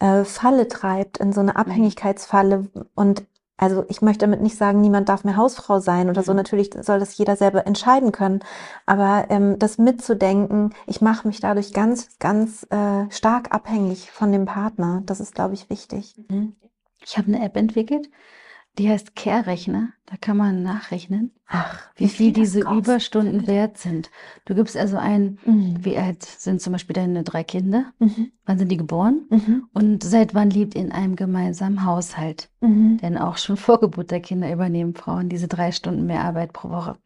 äh, Falle treibt, in so eine mhm. Abhängigkeitsfalle und also ich möchte damit nicht sagen, niemand darf mehr Hausfrau sein oder so. Mhm. Natürlich soll das jeder selber entscheiden können. Aber ähm, das mitzudenken, ich mache mich dadurch ganz, ganz äh, stark abhängig von dem Partner. Das ist, glaube ich, wichtig. Mhm. Ich habe eine App entwickelt, die heißt Care-Rechner. Da kann man nachrechnen, Ach, wie, wie viel, diese Überstunden wert sind. Du gibst also ein, mhm. wie alt sind zum Beispiel deine drei Kinder? Mhm. Wann sind die geboren? Mhm. Und seit wann lebt in einem gemeinsamen Haushalt? Mhm. Denn auch schon (laughs) vor Geburt der Kinder übernehmen Frauen diese drei Stunden mehr Arbeit pro Woche.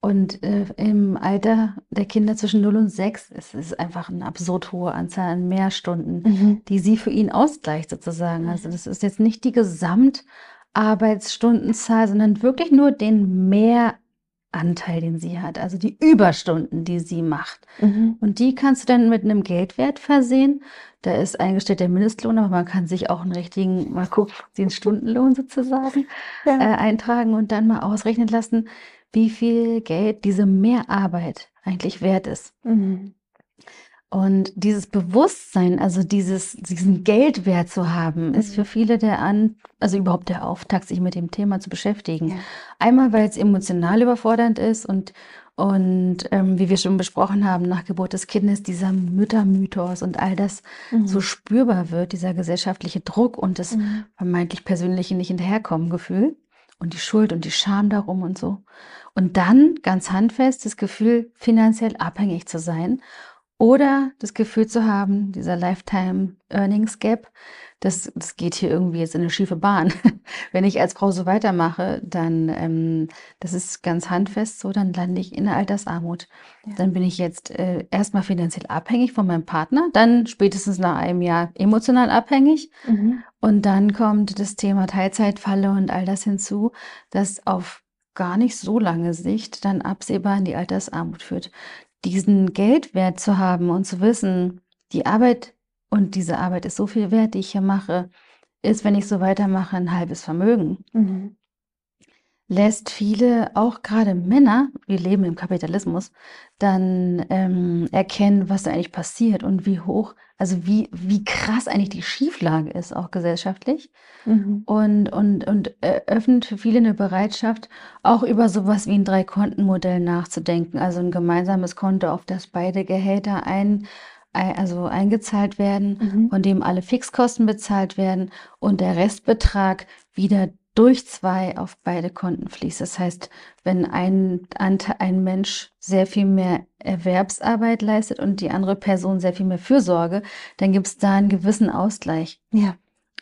Und äh, im Alter der Kinder zwischen 0 und 6 ist es einfach eine absurd hohe Anzahl an Mehrstunden, mhm. die sie für ihn ausgleicht sozusagen. Also das ist jetzt nicht die Gesamt- Arbeitsstundenzahl, sondern wirklich nur den Mehranteil, den sie hat, also die Überstunden, die sie macht. Mhm. Und die kannst du dann mit einem Geldwert versehen. Da ist eingestellt der Mindestlohn, aber man kann sich auch einen richtigen, mal gucken, den Stundenlohn sozusagen ja. äh, eintragen und dann mal ausrechnen lassen, wie viel Geld diese Mehrarbeit eigentlich wert ist. Mhm. Und dieses Bewusstsein, also dieses, diesen Geldwert zu haben, ist für mhm. viele der An, also überhaupt der Auftakt, sich mit dem Thema zu beschäftigen. Ja. Einmal, weil es emotional überfordernd ist und, und ähm, wie wir schon besprochen haben, nach Geburt des Kindes dieser Müttermythos und all das mhm. so spürbar wird, dieser gesellschaftliche Druck und das mhm. vermeintlich persönliche nicht hinterherkommen Gefühl und die Schuld und die Scham darum und so. Und dann ganz handfest das Gefühl, finanziell abhängig zu sein oder das Gefühl zu haben, dieser Lifetime Earnings Gap, das, das geht hier irgendwie jetzt in eine schiefe Bahn. (laughs) Wenn ich als Frau so weitermache, dann, ähm, das ist ganz handfest so, dann lande ich in der Altersarmut. Ja. Dann bin ich jetzt äh, erstmal finanziell abhängig von meinem Partner, dann spätestens nach einem Jahr emotional abhängig. Mhm. Und dann kommt das Thema Teilzeitfalle und all das hinzu, das auf gar nicht so lange Sicht dann absehbar in die Altersarmut führt diesen Geldwert zu haben und zu wissen, die Arbeit und diese Arbeit ist so viel wert, die ich hier mache, ist, wenn ich so weitermache, ein halbes Vermögen. Mhm. Lässt viele, auch gerade Männer, wir leben im Kapitalismus, dann ähm, erkennen, was da eigentlich passiert und wie hoch also wie, wie krass eigentlich die Schieflage ist, auch gesellschaftlich. Mhm. Und, und, und eröffnet für viele eine Bereitschaft, auch über sowas wie ein Drei-Konten-Modell nachzudenken. Also ein gemeinsames Konto, auf das beide Gehälter ein, also eingezahlt werden, mhm. von dem alle Fixkosten bezahlt werden und der Restbetrag wieder durch zwei auf beide Konten fließt. Das heißt, wenn ein, ein Mensch sehr viel mehr Erwerbsarbeit leistet und die andere Person sehr viel mehr Fürsorge, dann gibt es da einen gewissen Ausgleich. Ja.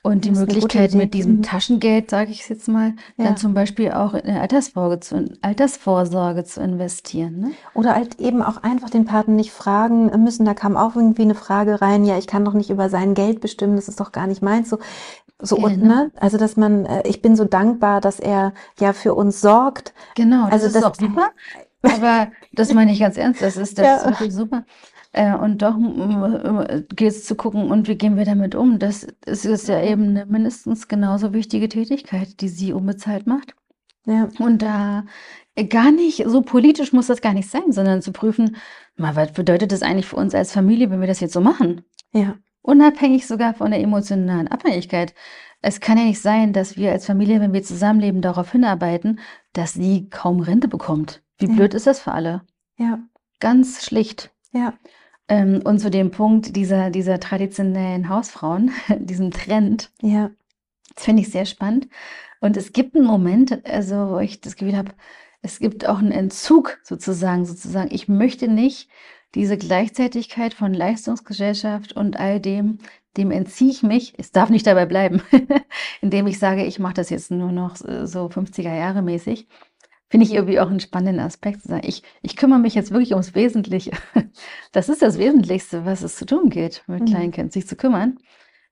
Und die Möglichkeit mit diesem mhm. Taschengeld, sage ich jetzt mal, ja. dann zum Beispiel auch in Altersvorsorge zu, Altersvorsorge zu investieren. Ne? Oder halt eben auch einfach den Partner nicht fragen müssen. Da kam auch irgendwie eine Frage rein, ja, ich kann doch nicht über sein Geld bestimmen, das ist doch gar nicht meins. So, so und genau. ne, also dass man, äh, ich bin so dankbar, dass er ja für uns sorgt. Genau, das also ist das, auch super. (laughs) Aber das meine ich ganz ernst, das ist, das ja. ist wirklich super. Äh, und doch geht es zu gucken, und wie gehen wir damit um? Das, das ist ja eben eine mindestens genauso wichtige Tätigkeit, die sie unbezahlt macht. Ja. Und da äh, gar nicht, so politisch muss das gar nicht sein, sondern zu prüfen, mal, was bedeutet das eigentlich für uns als Familie, wenn wir das jetzt so machen? Ja. Unabhängig sogar von der emotionalen Abhängigkeit. Es kann ja nicht sein, dass wir als Familie, wenn wir zusammenleben, darauf hinarbeiten, dass sie kaum Rente bekommt. Wie ja. blöd ist das für alle? Ja. Ganz schlicht. Ja. Ähm, und zu dem Punkt dieser, dieser traditionellen Hausfrauen, (laughs) diesem Trend. Ja. Das finde ich sehr spannend. Und es gibt einen Moment, also, wo ich das Gefühl habe, es gibt auch einen Entzug sozusagen, sozusagen. Ich möchte nicht diese Gleichzeitigkeit von Leistungsgesellschaft und all dem, dem entziehe ich mich. Es darf nicht dabei bleiben, (laughs) indem ich sage, ich mache das jetzt nur noch so 50er Jahre mäßig. Finde ich irgendwie auch einen spannenden Aspekt zu sagen. Ich, ich kümmere mich jetzt wirklich ums Wesentliche. (laughs) Das ist das Wesentlichste, was es zu tun geht, mit mhm. Kleinkindern, sich zu kümmern.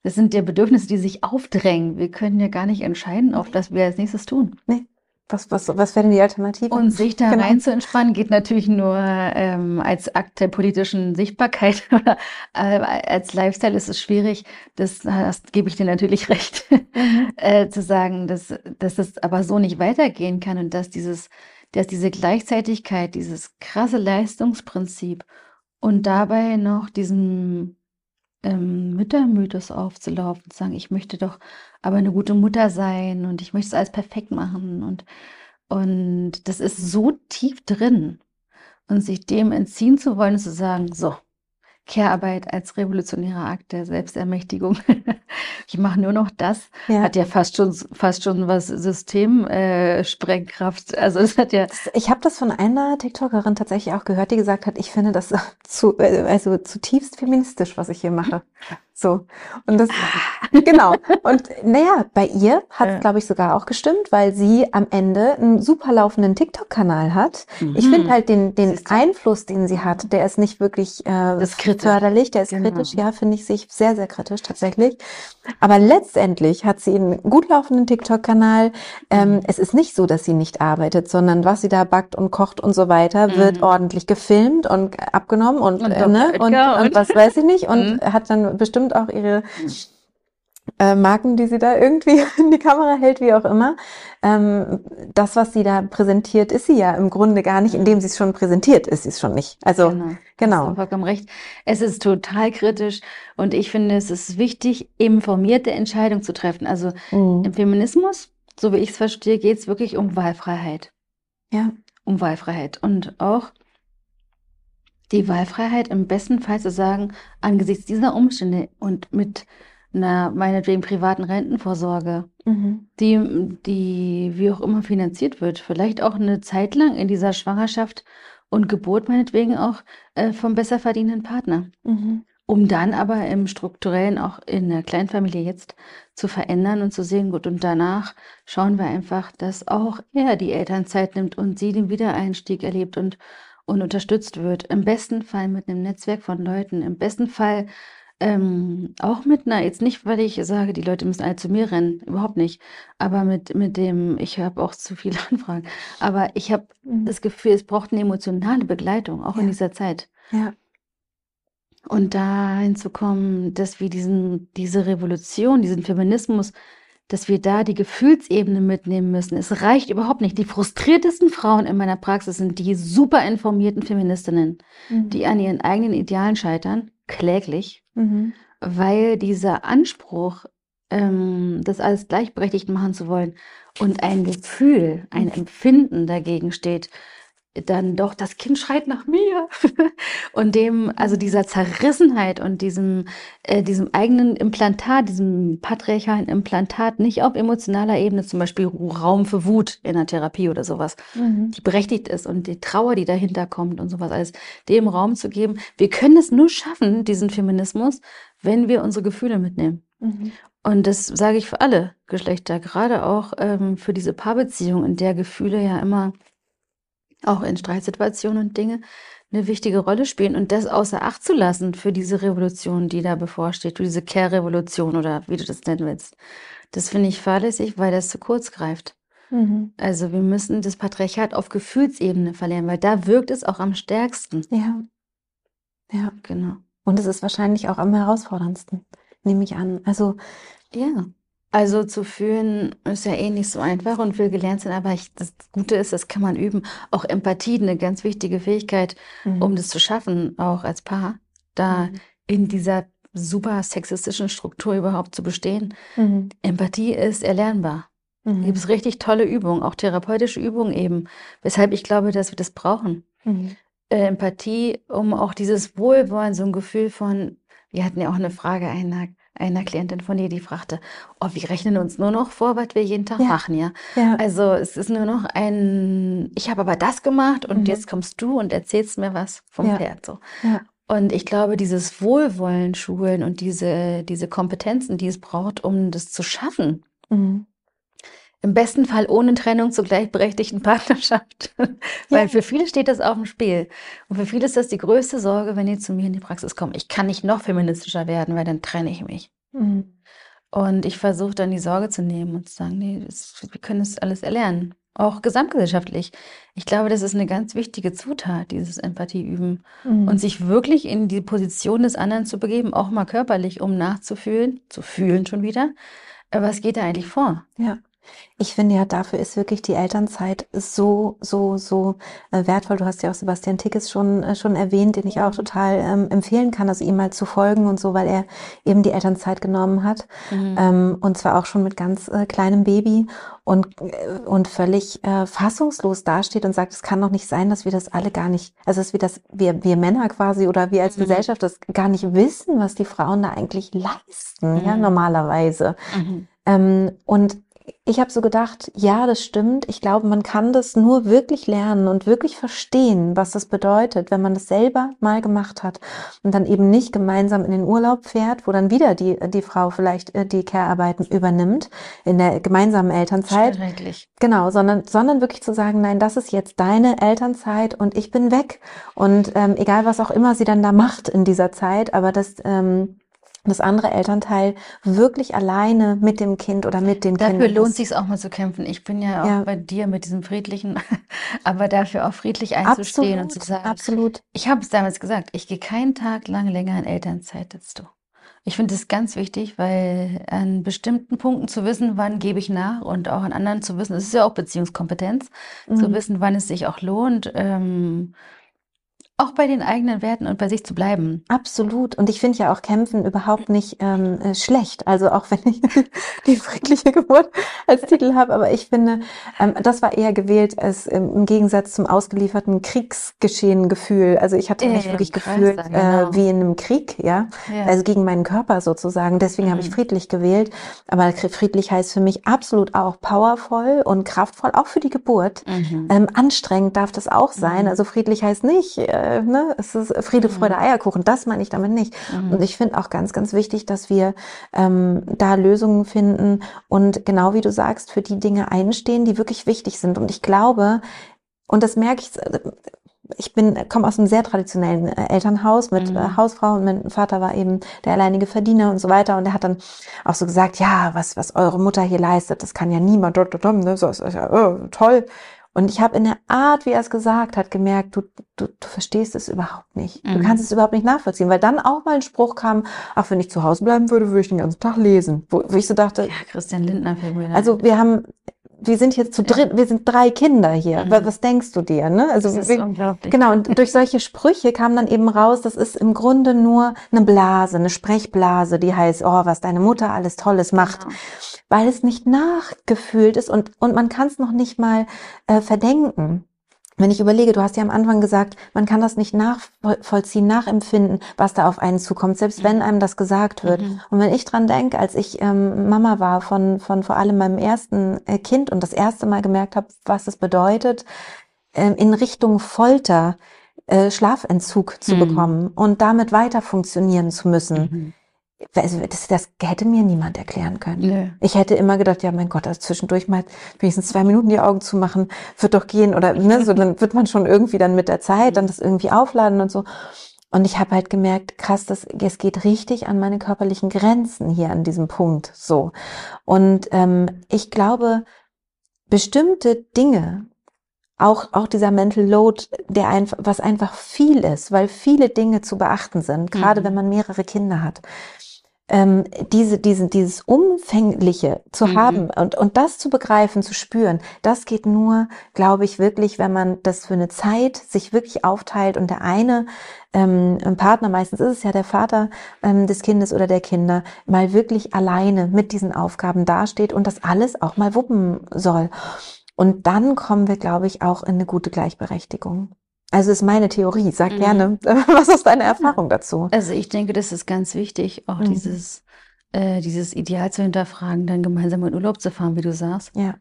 Das sind ja Bedürfnisse, die sich aufdrängen. Wir können ja gar nicht entscheiden, auf das wir als nächstes tun. Nee. Was, was, was wäre denn die Alternative? Und sich da genau. rein zu entspannen, geht natürlich nur ähm, als Akt der politischen Sichtbarkeit (laughs) oder äh, als Lifestyle ist es schwierig. Das, das gebe ich dir natürlich (laughs) recht, mhm. äh, zu sagen, dass, dass das aber so nicht weitergehen kann und dass dieses, dass diese Gleichzeitigkeit, dieses krasse Leistungsprinzip und dabei noch diesen ähm, Müttermythos aufzulaufen, zu sagen, ich möchte doch aber eine gute Mutter sein und ich möchte es alles perfekt machen und, und das ist so tief drin. Und sich dem entziehen zu wollen, zu sagen, so, Care-Arbeit als revolutionärer Akt der Selbstermächtigung. (laughs) ich mache nur noch das. Ja. Hat ja fast schon fast schon was Systemsprengkraft. Äh, also es hat ja. Ich habe das von einer TikTokerin tatsächlich auch gehört, die gesagt hat, ich finde das (laughs) zu also zutiefst feministisch, was ich hier mache. So. Und das, genau. Und naja, bei ihr hat es, ja. glaube ich, sogar auch gestimmt, weil sie am Ende einen super laufenden TikTok-Kanal hat. Mhm. Ich finde halt den, den Einfluss, den sie hat, der ist nicht wirklich äh, förderlich, der ist genau. kritisch, ja, finde ich sich sehr, sehr kritisch tatsächlich. Aber letztendlich hat sie einen gut laufenden TikTok-Kanal. Ähm, mhm. Es ist nicht so, dass sie nicht arbeitet, sondern was sie da backt und kocht und so weiter, mhm. wird ordentlich gefilmt und abgenommen und, und, äh, ne, und, und, und was weiß ich nicht (laughs) und mhm. hat dann bestimmt bestimmt auch ihre äh, Marken, die sie da irgendwie (laughs) in die Kamera hält, wie auch immer. Ähm, das, was sie da präsentiert, ist sie ja im Grunde gar nicht, indem sie es schon präsentiert, ist sie es schon nicht. Also genau. genau. Vollkommen recht. Es ist total kritisch und ich finde, es ist wichtig, informierte Entscheidungen zu treffen. Also mhm. im Feminismus, so wie ich es verstehe, geht es wirklich um Wahlfreiheit. Ja. Um Wahlfreiheit und auch die Wahlfreiheit im besten Fall zu sagen, angesichts dieser Umstände und mit einer meinetwegen privaten Rentenvorsorge, mhm. die, die wie auch immer finanziert wird, vielleicht auch eine Zeit lang in dieser Schwangerschaft und Geburt meinetwegen auch äh, vom besser verdienenden Partner. Mhm. Um dann aber im strukturellen auch in der Kleinfamilie jetzt zu verändern und zu sehen, gut, und danach schauen wir einfach, dass auch er die Elternzeit nimmt und sie den Wiedereinstieg erlebt und und unterstützt wird. Im besten Fall mit einem Netzwerk von Leuten, im besten Fall ähm, auch mit einer, jetzt nicht, weil ich sage, die Leute müssen alle zu mir rennen, überhaupt nicht, aber mit, mit dem, ich habe auch zu viele (laughs) Anfragen, aber ich habe mhm. das Gefühl, es braucht eine emotionale Begleitung, auch ja. in dieser Zeit. Ja. Und da hinzukommen, dass wir diesen, diese Revolution, diesen Feminismus dass wir da die Gefühlsebene mitnehmen müssen. Es reicht überhaupt nicht. Die frustriertesten Frauen in meiner Praxis sind die super informierten Feministinnen, mhm. die an ihren eigenen Idealen scheitern, kläglich, mhm. weil dieser Anspruch, ähm, das alles gleichberechtigt machen zu wollen und ein Gefühl, ein mhm. Empfinden dagegen steht, dann doch, das Kind schreit nach mir. (laughs) und dem, also dieser Zerrissenheit und diesem, äh, diesem eigenen Implantat, diesem patriarchalen Implantat, nicht auf emotionaler Ebene, zum Beispiel Raum für Wut in der Therapie oder sowas, mhm. die berechtigt ist und die Trauer, die dahinter kommt und sowas alles, dem Raum zu geben. Wir können es nur schaffen, diesen Feminismus, wenn wir unsere Gefühle mitnehmen. Mhm. Und das sage ich für alle Geschlechter, gerade auch ähm, für diese Paarbeziehung, in der Gefühle ja immer auch in Streitsituationen und Dinge eine wichtige Rolle spielen und das außer Acht zu lassen für diese Revolution, die da bevorsteht, für diese Care-Revolution oder wie du das nennen willst. Das finde ich fahrlässig, weil das zu kurz greift. Mhm. Also wir müssen das Patriarchat auf Gefühlsebene verlieren, weil da wirkt es auch am stärksten. Ja. Ja. Genau. Und es ist wahrscheinlich auch am herausforderndsten, nehme ich an. Also ja. Also zu fühlen ist ja eh nicht so einfach und will gelernt sein, aber ich, das Gute ist, das kann man üben. Auch Empathie, eine ganz wichtige Fähigkeit, mhm. um das zu schaffen, auch als Paar, da mhm. in dieser super sexistischen Struktur überhaupt zu bestehen. Mhm. Empathie ist erlernbar. Mhm. Gibt es richtig tolle Übungen, auch therapeutische Übungen eben, weshalb ich glaube, dass wir das brauchen. Mhm. Äh, Empathie, um auch dieses Wohlwollen, so ein Gefühl von, wir hatten ja auch eine Frage einer einer Klientin von dir, die fragte, oh, wir rechnen uns nur noch vor, was wir jeden Tag ja. machen, ja? ja? Also es ist nur noch ein, ich habe aber das gemacht und mhm. jetzt kommst du und erzählst mir was vom ja. Pferd. So. Und ich glaube, dieses Wohlwollen schulen und diese, diese Kompetenzen, die es braucht, um das zu schaffen, mhm. Im besten Fall ohne Trennung zur gleichberechtigten Partnerschaft. (laughs) Weil für viele steht das auf dem Spiel. Und für viele ist das die größte Sorge, wenn die zu mir in die Praxis kommen. Ich kann nicht noch feministischer werden, weil dann trenne ich mich. Mhm. Und ich versuche dann die Sorge zu nehmen und zu sagen, nee, das, wir können das alles erlernen. Auch gesamtgesellschaftlich. Ich glaube, das ist eine ganz wichtige Zutat, dieses Empathie üben. Mhm. Und sich wirklich in die Position des anderen zu begeben, auch mal körperlich, um nachzufühlen, zu fühlen schon wieder. Was geht da eigentlich vor? Ja. Ich finde ja, dafür ist wirklich die Elternzeit so, so, so äh, wertvoll. Du hast ja auch Sebastian Tickes schon, äh, schon erwähnt, den ich auch total ähm, empfehlen kann, also ihm mal zu folgen und so, weil er eben die Elternzeit genommen hat. Mhm. Ähm, und zwar auch schon mit ganz äh, kleinem Baby und, äh, und völlig äh, fassungslos dasteht und sagt, es kann doch nicht sein, dass wir das alle gar nicht, also dass wir das, wir, wir Männer quasi oder wir als mhm. Gesellschaft das gar nicht wissen, was die Frauen da eigentlich leisten, mhm. ja, normalerweise. Mhm. Ähm, und ich habe so gedacht, ja, das stimmt. Ich glaube, man kann das nur wirklich lernen und wirklich verstehen, was das bedeutet, wenn man das selber mal gemacht hat und dann eben nicht gemeinsam in den Urlaub fährt, wo dann wieder die, die Frau vielleicht äh, die Care-Arbeiten übernimmt in der gemeinsamen Elternzeit. Genau, sondern, sondern wirklich zu sagen, nein, das ist jetzt deine Elternzeit und ich bin weg. Und ähm, egal, was auch immer sie dann da macht in dieser Zeit, aber das ähm, das andere Elternteil wirklich alleine mit dem Kind oder mit den Kindern. Dafür lohnt es sich auch mal zu kämpfen. Ich bin ja auch ja. bei dir mit diesem friedlichen, (laughs) aber dafür auch friedlich einzustehen absolut, und zu sagen. Absolut. Ich habe es damals gesagt, ich gehe keinen Tag lang länger in Elternzeit als du. Ich finde es ganz wichtig, weil an bestimmten Punkten zu wissen, wann gebe ich nach und auch an anderen zu wissen, es ist ja auch Beziehungskompetenz, mhm. zu wissen, wann es sich auch lohnt, ähm, auch bei den eigenen Werten und bei sich zu bleiben. Absolut. Und ich finde ja auch Kämpfen überhaupt nicht ähm, äh, schlecht. Also auch wenn ich (laughs) die friedliche Geburt als Titel habe, aber ich finde, ähm, das war eher gewählt als ähm, im Gegensatz zum ausgelieferten Kriegsgeschehen-Gefühl. Also ich hatte mich wirklich gefühlt äh, genau. äh, wie in einem Krieg, ja? ja? Also gegen meinen Körper sozusagen. Deswegen mhm. habe ich mhm. friedlich gewählt. Aber friedlich heißt für mich absolut auch powervoll und kraftvoll, auch für die Geburt. Mhm. Ähm, anstrengend darf das auch sein. Mhm. Also friedlich heißt nicht, äh, äh, ne, es ist Friede, mhm. Freude, Eierkuchen. Das meine ich damit nicht. Mhm. Und ich finde auch ganz, ganz wichtig, dass wir ähm, da Lösungen finden und genau wie du sagst, für die Dinge einstehen, die wirklich wichtig sind. Und ich glaube, und das merke ich, äh, ich bin komme aus einem sehr traditionellen äh, Elternhaus mit mhm. äh, Hausfrau und mein Vater war eben der alleinige Verdiener und so weiter und er hat dann auch so gesagt, ja, was was eure Mutter hier leistet, das kann ja niemand, ne, so ist ja oh, toll und ich habe in der Art, wie er es gesagt hat, gemerkt, du, du, du verstehst es überhaupt nicht. Mhm. Du kannst es überhaupt nicht nachvollziehen, weil dann auch mal ein Spruch kam, ach, wenn ich zu Hause bleiben würde, würde ich den ganzen Tag lesen. Wo, wo ich so dachte. Ja, Christian Lindner fällt mir Also wir haben, wir sind hier zu dritt, ja. wir sind drei Kinder hier. Mhm. Was, was denkst du dir? Ne? Also das ist wir, unglaublich. Genau, und durch solche Sprüche kam dann eben raus, das ist im Grunde nur eine Blase, eine Sprechblase, die heißt, oh, was deine Mutter alles Tolles macht. Genau weil es nicht nachgefühlt ist und, und man kann es noch nicht mal äh, verdenken. Wenn ich überlege, du hast ja am Anfang gesagt, man kann das nicht nachvollziehen, nachempfinden, was da auf einen zukommt, selbst wenn einem das gesagt wird. Mhm. Und wenn ich dran denke, als ich ähm, Mama war von, von vor allem meinem ersten äh, Kind und das erste Mal gemerkt habe, was es bedeutet, ähm, in Richtung Folter äh, Schlafentzug zu mhm. bekommen und damit weiter funktionieren zu müssen. Mhm also das, das hätte mir niemand erklären können. Nee. Ich hätte immer gedacht, ja, mein Gott, also zwischendurch mal wenigstens zwei Minuten die Augen zu machen, wird doch gehen oder ne, so dann wird man schon irgendwie dann mit der Zeit dann das irgendwie aufladen und so. Und ich habe halt gemerkt, krass, das, es geht richtig an meine körperlichen Grenzen hier an diesem Punkt so. Und ähm, ich glaube, bestimmte Dinge, auch, auch dieser Mental Load, der einfach, was einfach viel ist, weil viele Dinge zu beachten sind, gerade mhm. wenn man mehrere Kinder hat ähm, diese, diesen, dieses Umfängliche zu mhm. haben und, und das zu begreifen, zu spüren, das geht nur, glaube ich, wirklich, wenn man das für eine Zeit sich wirklich aufteilt und der eine ähm, Partner, meistens ist es ja der Vater ähm, des Kindes oder der Kinder, mal wirklich alleine mit diesen Aufgaben dasteht und das alles auch mal wuppen soll. Und dann kommen wir, glaube ich, auch in eine gute Gleichberechtigung. Also ist meine Theorie. Sag mhm. gerne, (laughs) was ist deine Erfahrung dazu? Also ich denke, das ist ganz wichtig, auch mhm. dieses äh, dieses Ideal zu hinterfragen, dann gemeinsam in Urlaub zu fahren, wie du sagst. Ja.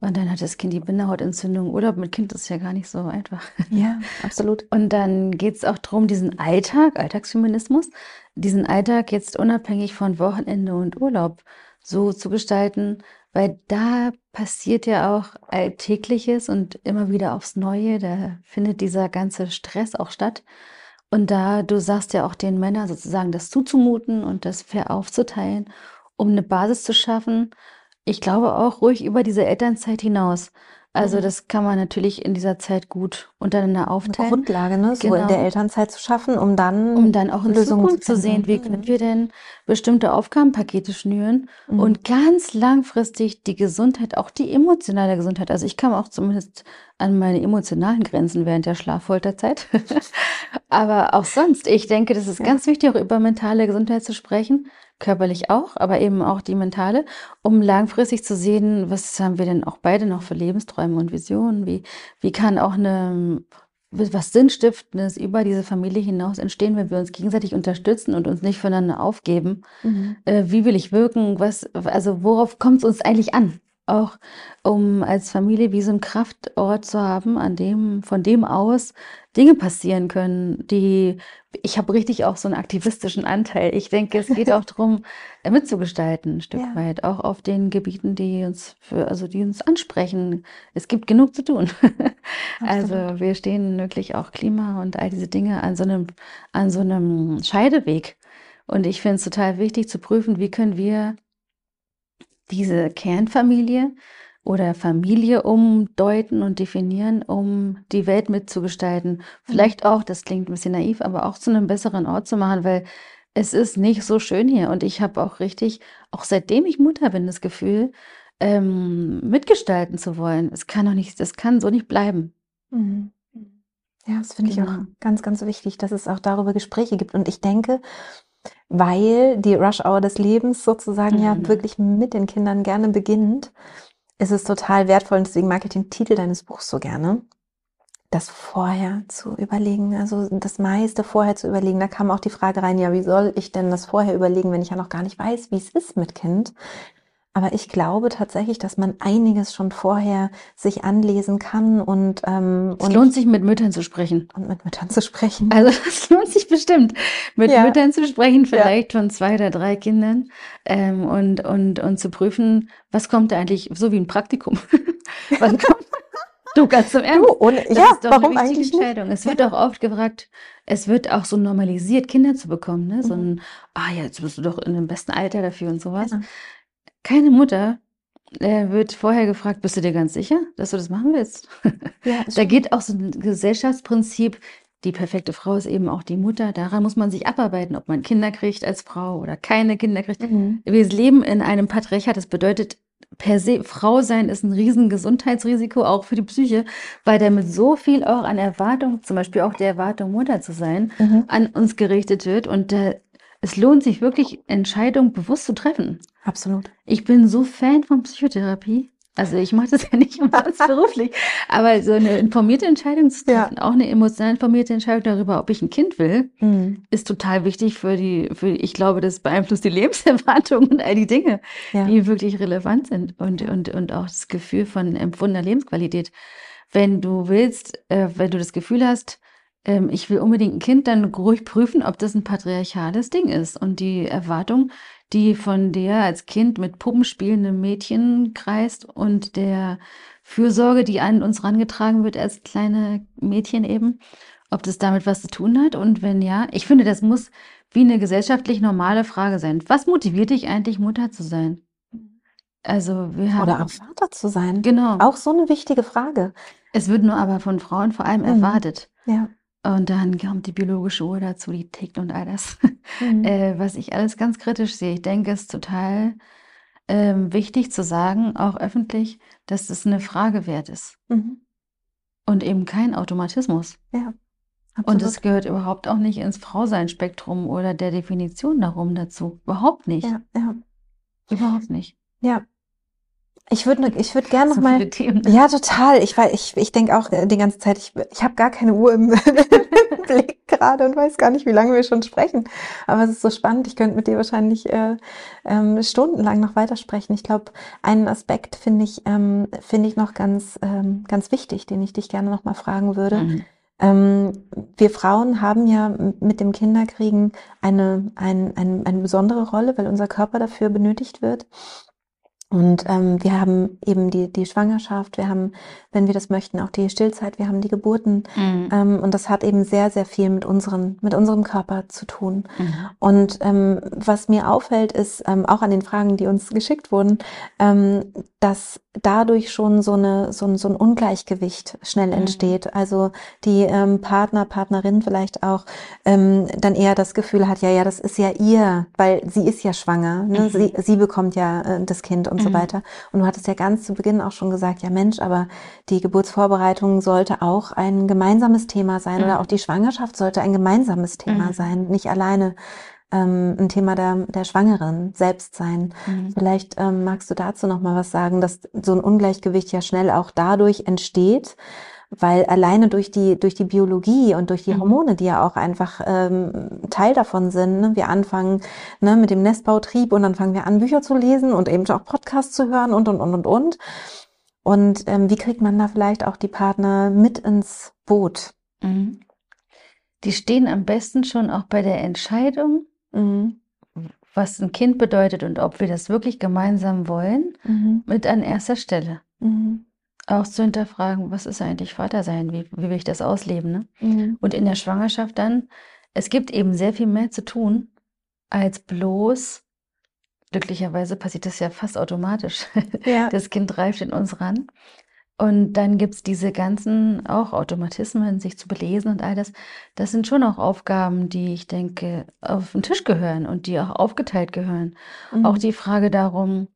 Und dann hat das Kind die Bindehautentzündung. Urlaub mit Kind ist ja gar nicht so einfach. (laughs) Ja, absolut. Und dann geht es auch darum, diesen Alltag, Alltagsfeminismus, diesen Alltag jetzt unabhängig von Wochenende und Urlaub so zu gestalten, weil da passiert ja auch Alltägliches und immer wieder aufs Neue. Da findet dieser ganze Stress auch statt. Und da, du sagst ja auch den Männern sozusagen das zuzumuten und das fair aufzuteilen, um eine Basis zu schaffen. Ich glaube auch ruhig über diese Elternzeit hinaus. Also mhm. das kann man natürlich in dieser Zeit gut untereinander aufteilen. Eine Grundlage, ne? so genau. in der Elternzeit zu schaffen, um dann um dann auch in Lösungen Zukunft zu, zu sehen, wie können wir denn bestimmte Aufgabenpakete schnüren mhm. und ganz langfristig die Gesundheit, auch die emotionale Gesundheit. Also ich kam auch zumindest an meine emotionalen Grenzen während der Schlaffolterzeit. (laughs) aber auch sonst, ich denke, das ist ja. ganz wichtig, auch über mentale Gesundheit zu sprechen körperlich auch, aber eben auch die mentale, um langfristig zu sehen, was haben wir denn auch beide noch für Lebensträume und Visionen? Wie, wie kann auch eine was Sinnstiftendes über diese Familie hinaus entstehen, wenn wir uns gegenseitig unterstützen und uns nicht voneinander aufgeben. Mhm. Äh, wie will ich wirken? Was, also worauf kommt es uns eigentlich an? Auch um als Familie wie so einen Kraftort zu haben, an dem, von dem aus Dinge passieren können, die, ich habe richtig auch so einen aktivistischen Anteil. Ich denke, es geht auch darum, äh, mitzugestalten, ein Stück ja. weit, auch auf den Gebieten, die uns für, also die uns ansprechen. Es gibt genug zu tun. (laughs) also wir stehen wirklich auch Klima und all diese Dinge an so einem, an so einem Scheideweg. Und ich finde es total wichtig zu prüfen, wie können wir diese Kernfamilie oder Familie umdeuten und definieren, um die Welt mitzugestalten. Vielleicht mhm. auch, das klingt ein bisschen naiv, aber auch zu einem besseren Ort zu machen, weil es ist nicht so schön hier. Und ich habe auch richtig, auch seitdem ich Mutter bin, das Gefühl, ähm, mitgestalten zu wollen. Es kann doch nicht, das kann so nicht bleiben. Mhm. Ja, das finde genau. ich auch ganz, ganz wichtig, dass es auch darüber Gespräche gibt. Und ich denke, weil die Rush Hour des Lebens sozusagen mhm. ja wirklich mit den Kindern gerne beginnt, ist es total wertvoll und deswegen mag ich den Titel deines Buchs so gerne, das vorher zu überlegen, also das meiste vorher zu überlegen. Da kam auch die Frage rein, ja, wie soll ich denn das vorher überlegen, wenn ich ja noch gar nicht weiß, wie es ist mit Kind? Aber ich glaube tatsächlich, dass man einiges schon vorher sich anlesen kann und ähm, es lohnt sich mit Müttern zu sprechen und mit Müttern zu sprechen. Also (laughs) es lohnt sich bestimmt mit ja. Müttern zu sprechen, vielleicht ja. von zwei oder drei Kindern ähm, und und und zu prüfen, was kommt da eigentlich so wie ein Praktikum. (laughs) was kommt (laughs) Du, ganz zum Ernst. Du, ohne, das ja, ist doch warum eine eigentlich Entscheidung. Nicht? Es wird auch oft gefragt, es wird auch so normalisiert, Kinder zu bekommen. Ne? So mhm. ein, ah ja, jetzt bist du doch in dem besten Alter dafür und sowas. Ja. Keine Mutter äh, wird vorher gefragt, bist du dir ganz sicher, dass du das machen willst? Ja, (laughs) da geht auch so ein Gesellschaftsprinzip, die perfekte Frau ist eben auch die Mutter. Daran muss man sich abarbeiten, ob man Kinder kriegt als Frau oder keine Kinder kriegt. Mhm. Wir leben in einem Patriarchat. Das bedeutet, per se, Frau sein ist ein riesen Gesundheitsrisiko, auch für die Psyche, weil damit so viel auch an Erwartung, zum Beispiel auch der Erwartung, Mutter zu sein, mhm. an uns gerichtet wird. Und da es lohnt sich wirklich, Entscheidungen bewusst zu treffen. Absolut. Ich bin so Fan von Psychotherapie. Also ich mache das ja nicht umsonst (laughs) beruflich, aber so eine informierte Entscheidung zu treffen, ja. auch eine emotional informierte Entscheidung darüber, ob ich ein Kind will, mhm. ist total wichtig für die, für, ich glaube, das beeinflusst die (laughs) Lebenserwartung und all die Dinge, ja. die wirklich relevant sind und, und, und auch das Gefühl von empfundener Lebensqualität. Wenn du willst, äh, wenn du das Gefühl hast, ähm, ich will unbedingt ein Kind, dann ruhig prüfen, ob das ein patriarchales Ding ist. Und die Erwartung, die von der als Kind mit Puppen spielenden Mädchen kreist und der Fürsorge, die an uns rangetragen wird als kleine Mädchen eben, ob das damit was zu tun hat. Und wenn ja, ich finde, das muss wie eine gesellschaftlich normale Frage sein. Was motiviert dich eigentlich, Mutter zu sein? Also wir haben, Oder auch Vater zu sein. Genau. Auch so eine wichtige Frage. Es wird nur aber von Frauen vor allem mhm. erwartet. Ja. Und dann kommt die biologische Uhr dazu, die tickt und all das, mhm. (laughs) äh, was ich alles ganz kritisch sehe. Ich denke, es ist total ähm, wichtig zu sagen, auch öffentlich, dass das eine Frage wert ist. Mhm. Und eben kein Automatismus. Ja. Absolut. Und es gehört überhaupt auch nicht ins Frausein-Spektrum oder der Definition darum dazu. Überhaupt nicht. Ja, ja. Überhaupt nicht. Ja, ich würde ich würd gerne so noch mal. Ja, total. Ich, ich, ich denke auch äh, die ganze Zeit, ich, ich habe gar keine Uhr im, (laughs) Blick gerade und weiß gar nicht, wie lange wir schon sprechen. Aber es ist so spannend. Ich könnte mit dir wahrscheinlich äh, ähm, stundenlang noch weitersprechen. Ich glaube, einen Aspekt finde ich, ähm, finde ich noch ganz, ähm, ganz wichtig, den ich dich gerne noch mal fragen würde. Mhm. Ähm, wir Frauen haben ja mit dem Kinderkriegen eine, ein, ein, eine besondere Rolle, weil unser Körper dafür benötigt wird. Und ähm, wir haben eben die, die Schwangerschaft, wir haben, wenn wir das möchten, auch die Stillzeit, wir haben die Geburten. Mhm. Ähm, und das hat eben sehr, sehr viel mit, unseren, mit unserem Körper zu tun. Mhm. Und ähm, was mir auffällt, ist ähm, auch an den Fragen, die uns geschickt wurden, ähm, dass dadurch schon so, eine, so, ein, so ein Ungleichgewicht schnell mhm. entsteht. Also die ähm, Partner, Partnerin vielleicht auch ähm, dann eher das Gefühl hat, ja, ja, das ist ja ihr, weil sie ist ja schwanger. Ne? Mhm. Sie, sie bekommt ja äh, das Kind und mhm. so weiter. Und du hattest ja ganz zu Beginn auch schon gesagt, ja Mensch, aber die Geburtsvorbereitung sollte auch ein gemeinsames Thema sein oder mhm. auch die Schwangerschaft sollte ein gemeinsames Thema mhm. sein, nicht alleine ähm, ein Thema der, der Schwangeren selbst sein. Mhm. Vielleicht ähm, magst du dazu noch mal was sagen, dass so ein Ungleichgewicht ja schnell auch dadurch entsteht, weil alleine durch die durch die Biologie und durch die mhm. Hormone, die ja auch einfach ähm, Teil davon sind, ne? wir anfangen ne, mit dem Nestbautrieb und dann fangen wir an Bücher zu lesen und eben auch Podcasts zu hören und und und und und. Und ähm, wie kriegt man da vielleicht auch die Partner mit ins Boot? Mhm. Die stehen am besten schon auch bei der Entscheidung Mhm. Was ein Kind bedeutet und ob wir das wirklich gemeinsam wollen, mhm. mit an erster Stelle. Mhm. Auch zu hinterfragen, was ist eigentlich Vater sein? Wie, wie will ich das ausleben? Ne? Mhm. Und in der Schwangerschaft dann, es gibt eben sehr viel mehr zu tun, als bloß, glücklicherweise passiert das ja fast automatisch. Ja. (laughs) Das Kind reift in uns ran. Und dann gibt es diese ganzen auch Automatismen, sich zu belesen und all das. Das sind schon auch Aufgaben, die ich denke, auf den Tisch gehören und die auch aufgeteilt gehören. Mhm. Auch die Frage darum,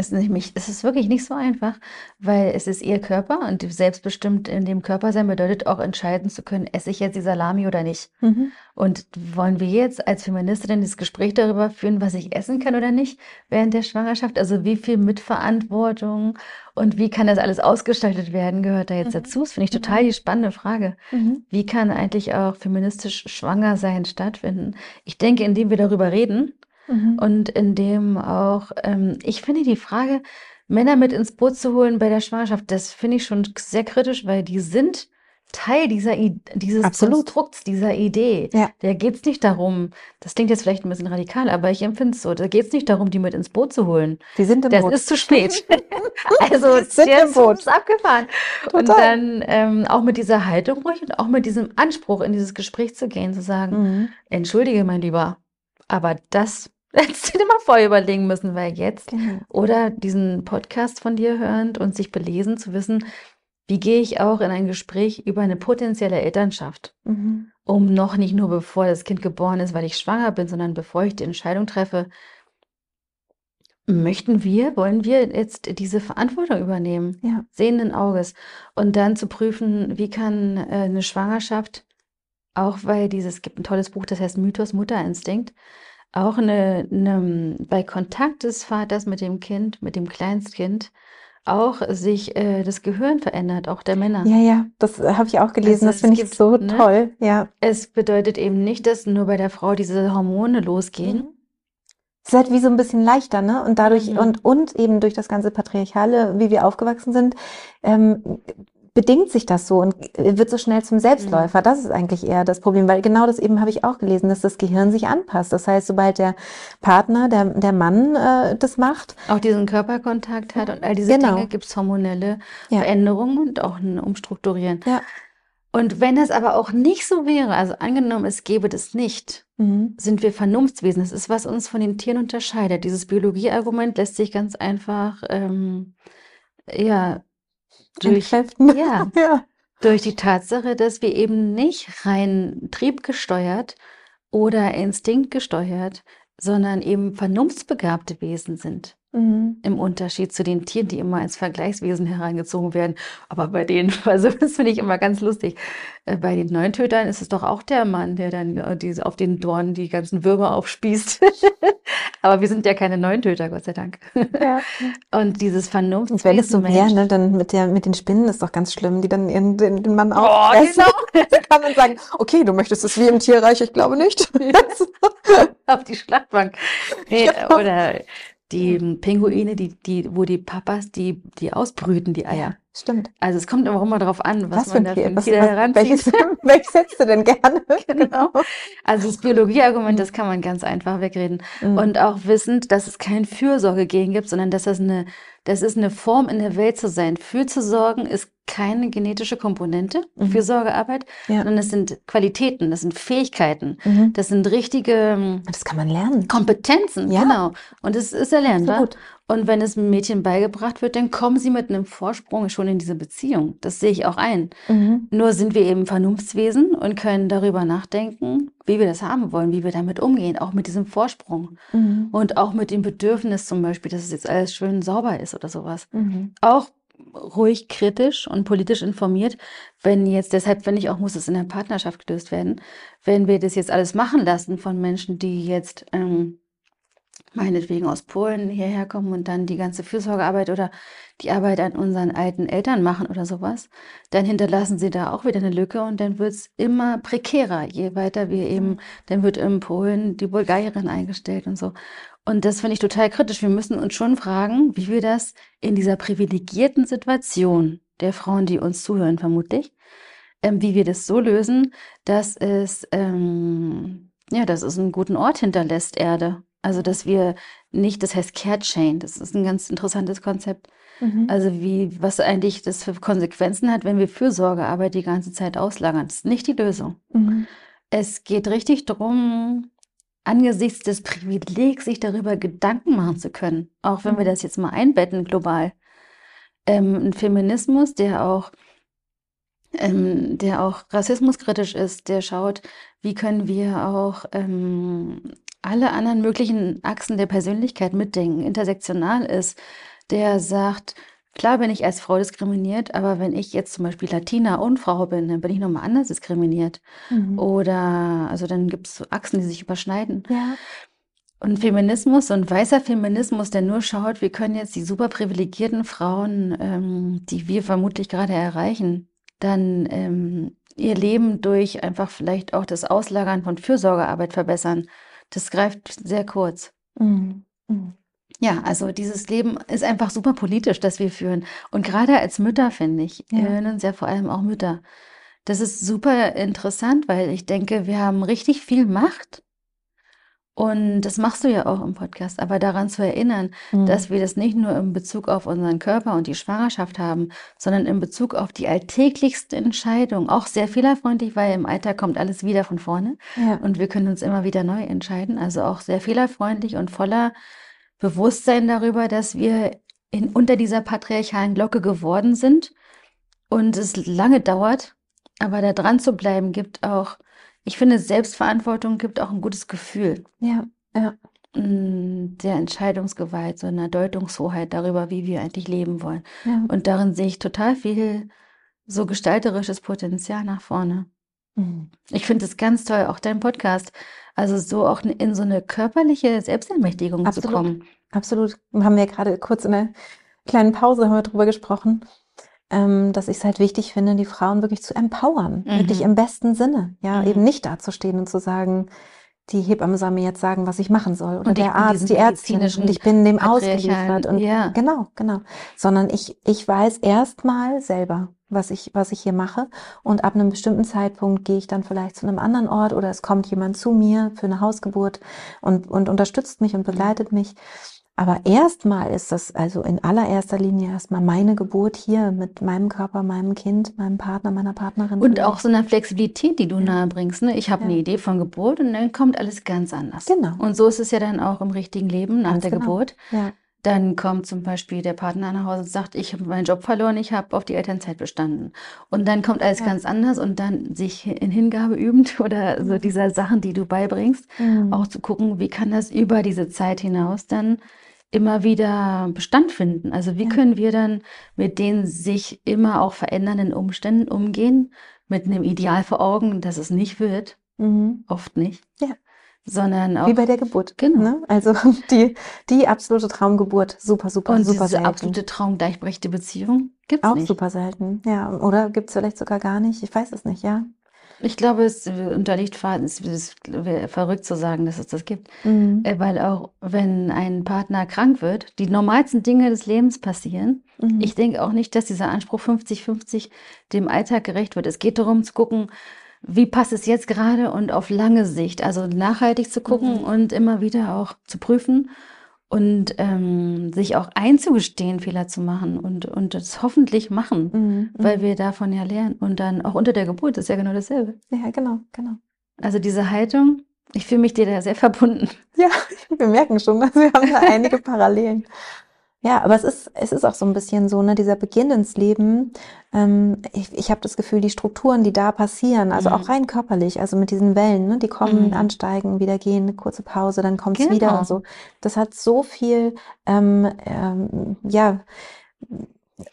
ist nämlich, es ist wirklich nicht so einfach, weil es ist ihr Körper und selbstbestimmt in dem Körper sein bedeutet auch entscheiden zu können, esse ich jetzt die Salami oder nicht. Mhm. Und wollen wir jetzt als Feministin das Gespräch darüber führen, was ich essen kann oder nicht während der Schwangerschaft? Also wie viel Mitverantwortung und wie kann das alles ausgestaltet werden, gehört da jetzt mhm. dazu? Das finde ich total die spannende Frage. Mhm. Wie kann eigentlich auch feministisch Schwangersein stattfinden? Ich denke, indem wir darüber reden, Mhm. Und in dem auch, ähm, ich finde die Frage, Männer mit ins Boot zu holen bei der Schwangerschaft, das finde ich schon sehr kritisch, weil die sind Teil dieser dieses Absolut. Konstrukts, dieser Idee. Ja. Da geht es nicht darum, das klingt jetzt vielleicht ein bisschen radikal, aber ich empfinde es so, da geht es nicht darum, die mit ins Boot zu holen. Die sind im das Boot. Das ist zu spät. (laughs) also (laughs) sind der im Boot. ist abgefahren. Total. Und dann ähm, auch mit dieser Haltung ruhig und auch mit diesem Anspruch in dieses Gespräch zu gehen, zu sagen, mhm. entschuldige mein Lieber, aber das (laughs) Hättest du dir mal vorher überlegen müssen, weil jetzt genau. oder diesen Podcast von dir hörend und sich belesen zu wissen, wie gehe ich auch in ein Gespräch über eine potenzielle Elternschaft, mhm. um noch nicht nur bevor das Kind geboren ist, weil ich schwanger bin, sondern bevor ich die Entscheidung treffe, möchten wir, wollen wir jetzt diese Verantwortung übernehmen, ja. sehenden Auges und dann zu prüfen, wie kann äh, eine Schwangerschaft, auch weil dieses, es gibt ein tolles Buch, das heißt Mythos Mutterinstinkt, auch eine, eine, bei Kontakt des Vaters mit dem Kind, mit dem Kleinstkind, auch sich äh, das Gehirn verändert, auch der Männer. Ja, ja, das habe ich auch gelesen. Also das finde ich so ne? toll. Ja. Es bedeutet eben nicht, dass nur bei der Frau diese Hormone losgehen. Mhm. Es ist halt wie so ein bisschen leichter, ne? Und dadurch mhm. und und eben durch das ganze patriarchale, wie wir aufgewachsen sind, ähm, bedingt sich das so und wird so schnell zum Selbstläufer. Mhm. Das ist eigentlich eher das Problem, weil genau das eben habe ich auch gelesen, dass das Gehirn sich anpasst. Das heißt, sobald der Partner, der, der Mann äh, das macht. Auch diesen Körperkontakt hat und all diese genau. Dinge gibt es hormonelle ja. Veränderungen und auch ein Umstrukturieren. Ja. Und wenn das aber auch nicht so wäre, also angenommen, es gäbe das nicht, mhm. sind wir Vernunftswesen. Das ist, was uns von den Tieren unterscheidet. Dieses Biologieargument lässt sich ganz einfach ähm, ja, durch, ja, (laughs) ja. durch die Tatsache, dass wir eben nicht rein triebgesteuert oder instinktgesteuert, sondern eben vernunftsbegabte Wesen sind. Mhm. Im Unterschied zu den Tieren, die immer als Vergleichswesen herangezogen werden. Aber bei denen, (laughs) also das finde ich immer ganz lustig. Äh, bei den Neuntötern ist es doch auch der Mann, der dann äh, diese, auf den Dornen die ganzen Würmer aufspießt. (laughs) Aber wir sind ja keine Neuntöter, Gott sei Dank. Ja. (laughs) Und dieses Vernunft. Und wenn es so wäre, ne, dann mit, der, mit den Spinnen ist doch ganz schlimm, die dann ihren, den, den Mann auch oh, genau. dann kann man sagen, okay, du möchtest es wie im Tierreich, ich glaube nicht. auf die Schlachtbank. Nee, genau. Oder die Pinguine, die, die, wo die Papas, die, die ausbrüten, die Eier. Ja, stimmt. Also es kommt immer darauf an, was, was man da für ein Tier heranzieht. Welches, (laughs) welches setzt du denn gerne? (laughs) genau. Also das Biologieargument, das kann man ganz einfach wegreden. Mhm. Und auch wissend, dass es kein Fürsorgegen gibt, sondern dass das eine das ist eine Form, in der Welt zu sein. Für zu sorgen ist keine genetische Komponente, mhm. Fürsorgearbeit, ja. sondern es sind Qualitäten, das sind Fähigkeiten, mhm. das sind richtige ähm, das kann man lernen. Kompetenzen, ja. genau. Und es ist erlernbar. So und wenn es einem Mädchen beigebracht wird, dann kommen sie mit einem Vorsprung schon in diese Beziehung. Das sehe ich auch ein. Mhm. Nur sind wir eben Vernunftswesen und können darüber nachdenken, wie wir das haben wollen, wie wir damit umgehen, auch mit diesem Vorsprung. Mhm. Und auch mit dem Bedürfnis zum Beispiel, dass es jetzt alles schön sauber ist oder sowas. Mhm. Auch ruhig kritisch und politisch informiert, wenn jetzt, deshalb finde ich auch, muss es in der Partnerschaft gelöst werden, wenn wir das jetzt alles machen lassen von Menschen, die jetzt ähm, meinetwegen aus Polen hierher kommen und dann die ganze Fürsorgearbeit oder die Arbeit an unseren alten Eltern machen oder sowas, dann hinterlassen sie da auch wieder eine Lücke und dann wird es immer prekärer, je weiter wir eben, dann wird in Polen die Bulgarierin eingestellt und so. Und das finde ich total kritisch. Wir müssen uns schon fragen, wie wir das in dieser privilegierten Situation der Frauen, die uns zuhören, vermutlich, ähm, wie wir das so lösen, dass es, ähm, ja, dass es einen guten Ort hinterlässt, Erde. Also, dass wir nicht, das heißt Care Chain, das ist ein ganz interessantes Konzept. Mhm. Also, wie, was eigentlich das für Konsequenzen hat, wenn wir Fürsorgearbeit die ganze Zeit auslagern. Das ist nicht die Lösung. Mhm. Es geht richtig darum, angesichts des Privilegs, sich darüber Gedanken machen zu können, auch wenn wir mhm. das jetzt mal einbetten global. Ähm, ein Feminismus, der auch ähm, der auch rassismuskritisch ist, der schaut, wie können wir auch ähm, alle anderen möglichen Achsen der Persönlichkeit mitdenken, intersektional ist, der sagt, klar bin ich als Frau diskriminiert, aber wenn ich jetzt zum Beispiel Latina und Frau bin, dann bin ich nochmal anders diskriminiert. Mhm. Oder, also dann gibt es so Achsen, die sich überschneiden. Ja. Und Feminismus und weißer Feminismus, der nur schaut, wir können jetzt die super privilegierten Frauen, ähm, die wir vermutlich gerade erreichen, dann ähm, ihr Leben durch einfach vielleicht auch das Auslagern von Fürsorgearbeit verbessern. Das greift sehr kurz. Mhm. Mhm. Ja, also dieses Leben ist einfach super politisch, das wir führen. Und gerade als Mütter, finde ich, ja. wir hören uns ja vor allem auch Mütter. Das ist super interessant, weil ich denke, wir haben richtig viel Macht und das machst du ja auch im Podcast, aber daran zu erinnern, mhm. dass wir das nicht nur in Bezug auf unseren Körper und die Schwangerschaft haben, sondern in Bezug auf die alltäglichste Entscheidung, auch sehr fehlerfreundlich, weil im Alter kommt alles wieder von vorne ja. und wir können uns immer wieder neu entscheiden. Also auch sehr fehlerfreundlich und voller Bewusstsein darüber, dass wir in, unter dieser patriarchalen Glocke geworden sind und es lange dauert, aber da dran zu bleiben gibt auch ich finde, Selbstverantwortung gibt auch ein gutes Gefühl. Ja, ja. Mm, der Entscheidungsgewalt, so einer Deutungshoheit darüber, wie wir eigentlich leben wollen. Ja. Und darin sehe ich total viel so gestalterisches Potenzial nach vorne. Mhm. Ich finde es ganz toll, auch dein Podcast. Also so auch in so eine körperliche Selbstermächtigung Absolut. zu kommen. Absolut. Wir haben ja gerade kurz in einer kleinen Pause haben wir drüber gesprochen ähm, dass ich es halt wichtig finde, die Frauen wirklich zu empowern, mhm. wirklich im besten Sinne. Ja, mhm. eben nicht dazustehen und zu sagen, die Hebamme soll mir jetzt sagen, was ich machen soll. Oder der Arzt, die Ärztin und ich bin dem ausgeliefert. Und ja. genau, genau. Sondern ich, ich weiß erstmal selber, was ich, was ich hier mache. Und ab einem bestimmten Zeitpunkt gehe ich dann vielleicht zu einem anderen Ort oder es kommt jemand zu mir für eine Hausgeburt und, und unterstützt mich und begleitet mich. Aber erstmal ist das also in allererster Linie erstmal meine Geburt hier mit meinem Körper, meinem Kind, meinem Partner, meiner Partnerin. Und auch so eine Flexibilität, die du ja. nahe bringst. Ne? Ich habe ja. eine Idee von Geburt und dann kommt alles ganz anders. Genau. Und so ist es ja dann auch im richtigen Leben nach ganz der genau. Geburt. Ja. Dann kommt zum Beispiel der Partner nach Hause und sagt, ich habe meinen Job verloren, ich habe auf die Elternzeit bestanden. Und dann kommt alles ja. ganz anders und dann sich in Hingabe übend (laughs) oder so dieser Sachen, die du beibringst, mhm. auch zu gucken, wie kann das über diese Zeit hinaus dann immer wieder Bestand finden. Also wie ja. können wir dann mit den sich immer auch verändernden Umständen umgehen, mit einem Ideal vor Augen, dass es nicht wird, mhm. oft nicht. Ja. Sondern auch. Wie bei der Geburt. Genau. Ne? Also (laughs) die, die absolute Traumgeburt, super, super, Und super diese selten. absolute traumgleichberechtigte Beziehung gibt es nicht. Auch super selten, ja. Oder gibt es vielleicht sogar gar nicht, ich weiß es nicht, ja. Ich glaube, es unterliegt es ist verrückt zu sagen, dass es das gibt. Mhm. Äh, weil auch wenn ein Partner krank wird, die normalsten Dinge des Lebens passieren. Mhm. Ich denke auch nicht, dass dieser Anspruch 50-50 dem Alltag gerecht wird. Es geht darum zu gucken, wie passt es jetzt gerade und auf lange Sicht. Also nachhaltig zu gucken mhm. und immer wieder auch zu prüfen und ähm, sich auch einzugestehen, Fehler zu machen und, und das hoffentlich machen, mhm, weil mhm. wir davon ja lernen. Und dann auch unter der Geburt ist ja genau dasselbe. Ja, genau, genau. Also diese Haltung, ich fühle mich dir da sehr verbunden. Ja, (laughs) wir merken schon, dass wir haben da einige (laughs) Parallelen. Ja, aber es ist, es ist auch so ein bisschen so, ne, dieser Beginn ins Leben. Ähm, ich ich habe das Gefühl, die Strukturen, die da passieren, also mhm. auch rein körperlich, also mit diesen Wellen, ne, die kommen, mhm. ansteigen, wieder gehen, eine kurze Pause, dann kommt's genau. wieder und so. Das hat so viel, ähm, ähm, ja,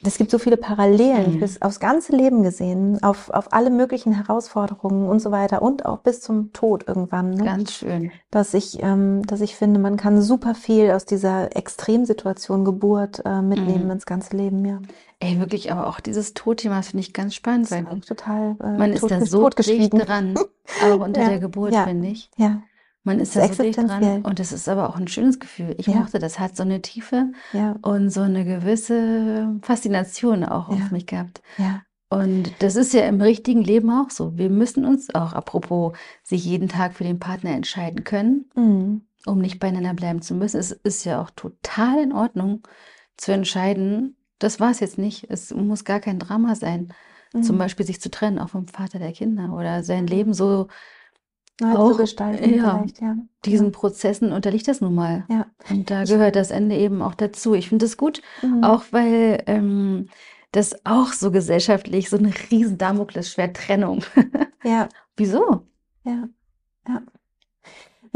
es gibt so viele Parallelen mhm. bis aufs ganze Leben gesehen, auf, auf alle möglichen Herausforderungen und so weiter und auch bis zum Tod irgendwann. Ne? Ganz schön. Dass ich, ähm, dass ich finde, man kann super viel aus dieser Extremsituation Geburt äh, mitnehmen mhm. ins ganze Leben, ja. Ey, wirklich, aber auch dieses Todthema finde ich ganz spannend, weil total, äh, man ist da so dicht dran, auch unter (laughs) ja. der Geburt, ja. finde ich. Ja. Man ist da so dran und es ist aber auch ein schönes Gefühl. Ich ja. mochte das, hat so eine Tiefe ja. und so eine gewisse Faszination auch ja. auf mich gehabt. Und das ist ja im richtigen Leben auch so. Wir müssen uns auch, apropos, sich jeden Tag für den Partner entscheiden können, mhm. um nicht beieinander bleiben zu müssen. Es ist ja auch total in Ordnung zu entscheiden, das war es jetzt nicht. Es muss gar kein Drama sein. Mhm. Zum Beispiel sich zu trennen, auch vom Vater der Kinder oder sein. Leben so auch, zu gestalten ja, ja. Diesen Prozessen unterliegt das nun mal. Ja. Und da gehört das Ende eben auch dazu. Ich finde das gut, mhm. auch weil ähm, das auch so gesellschaftlich so eine riesen Damoklesschwert Trennung. (laughs) ja. Wieso? Ja. Ja.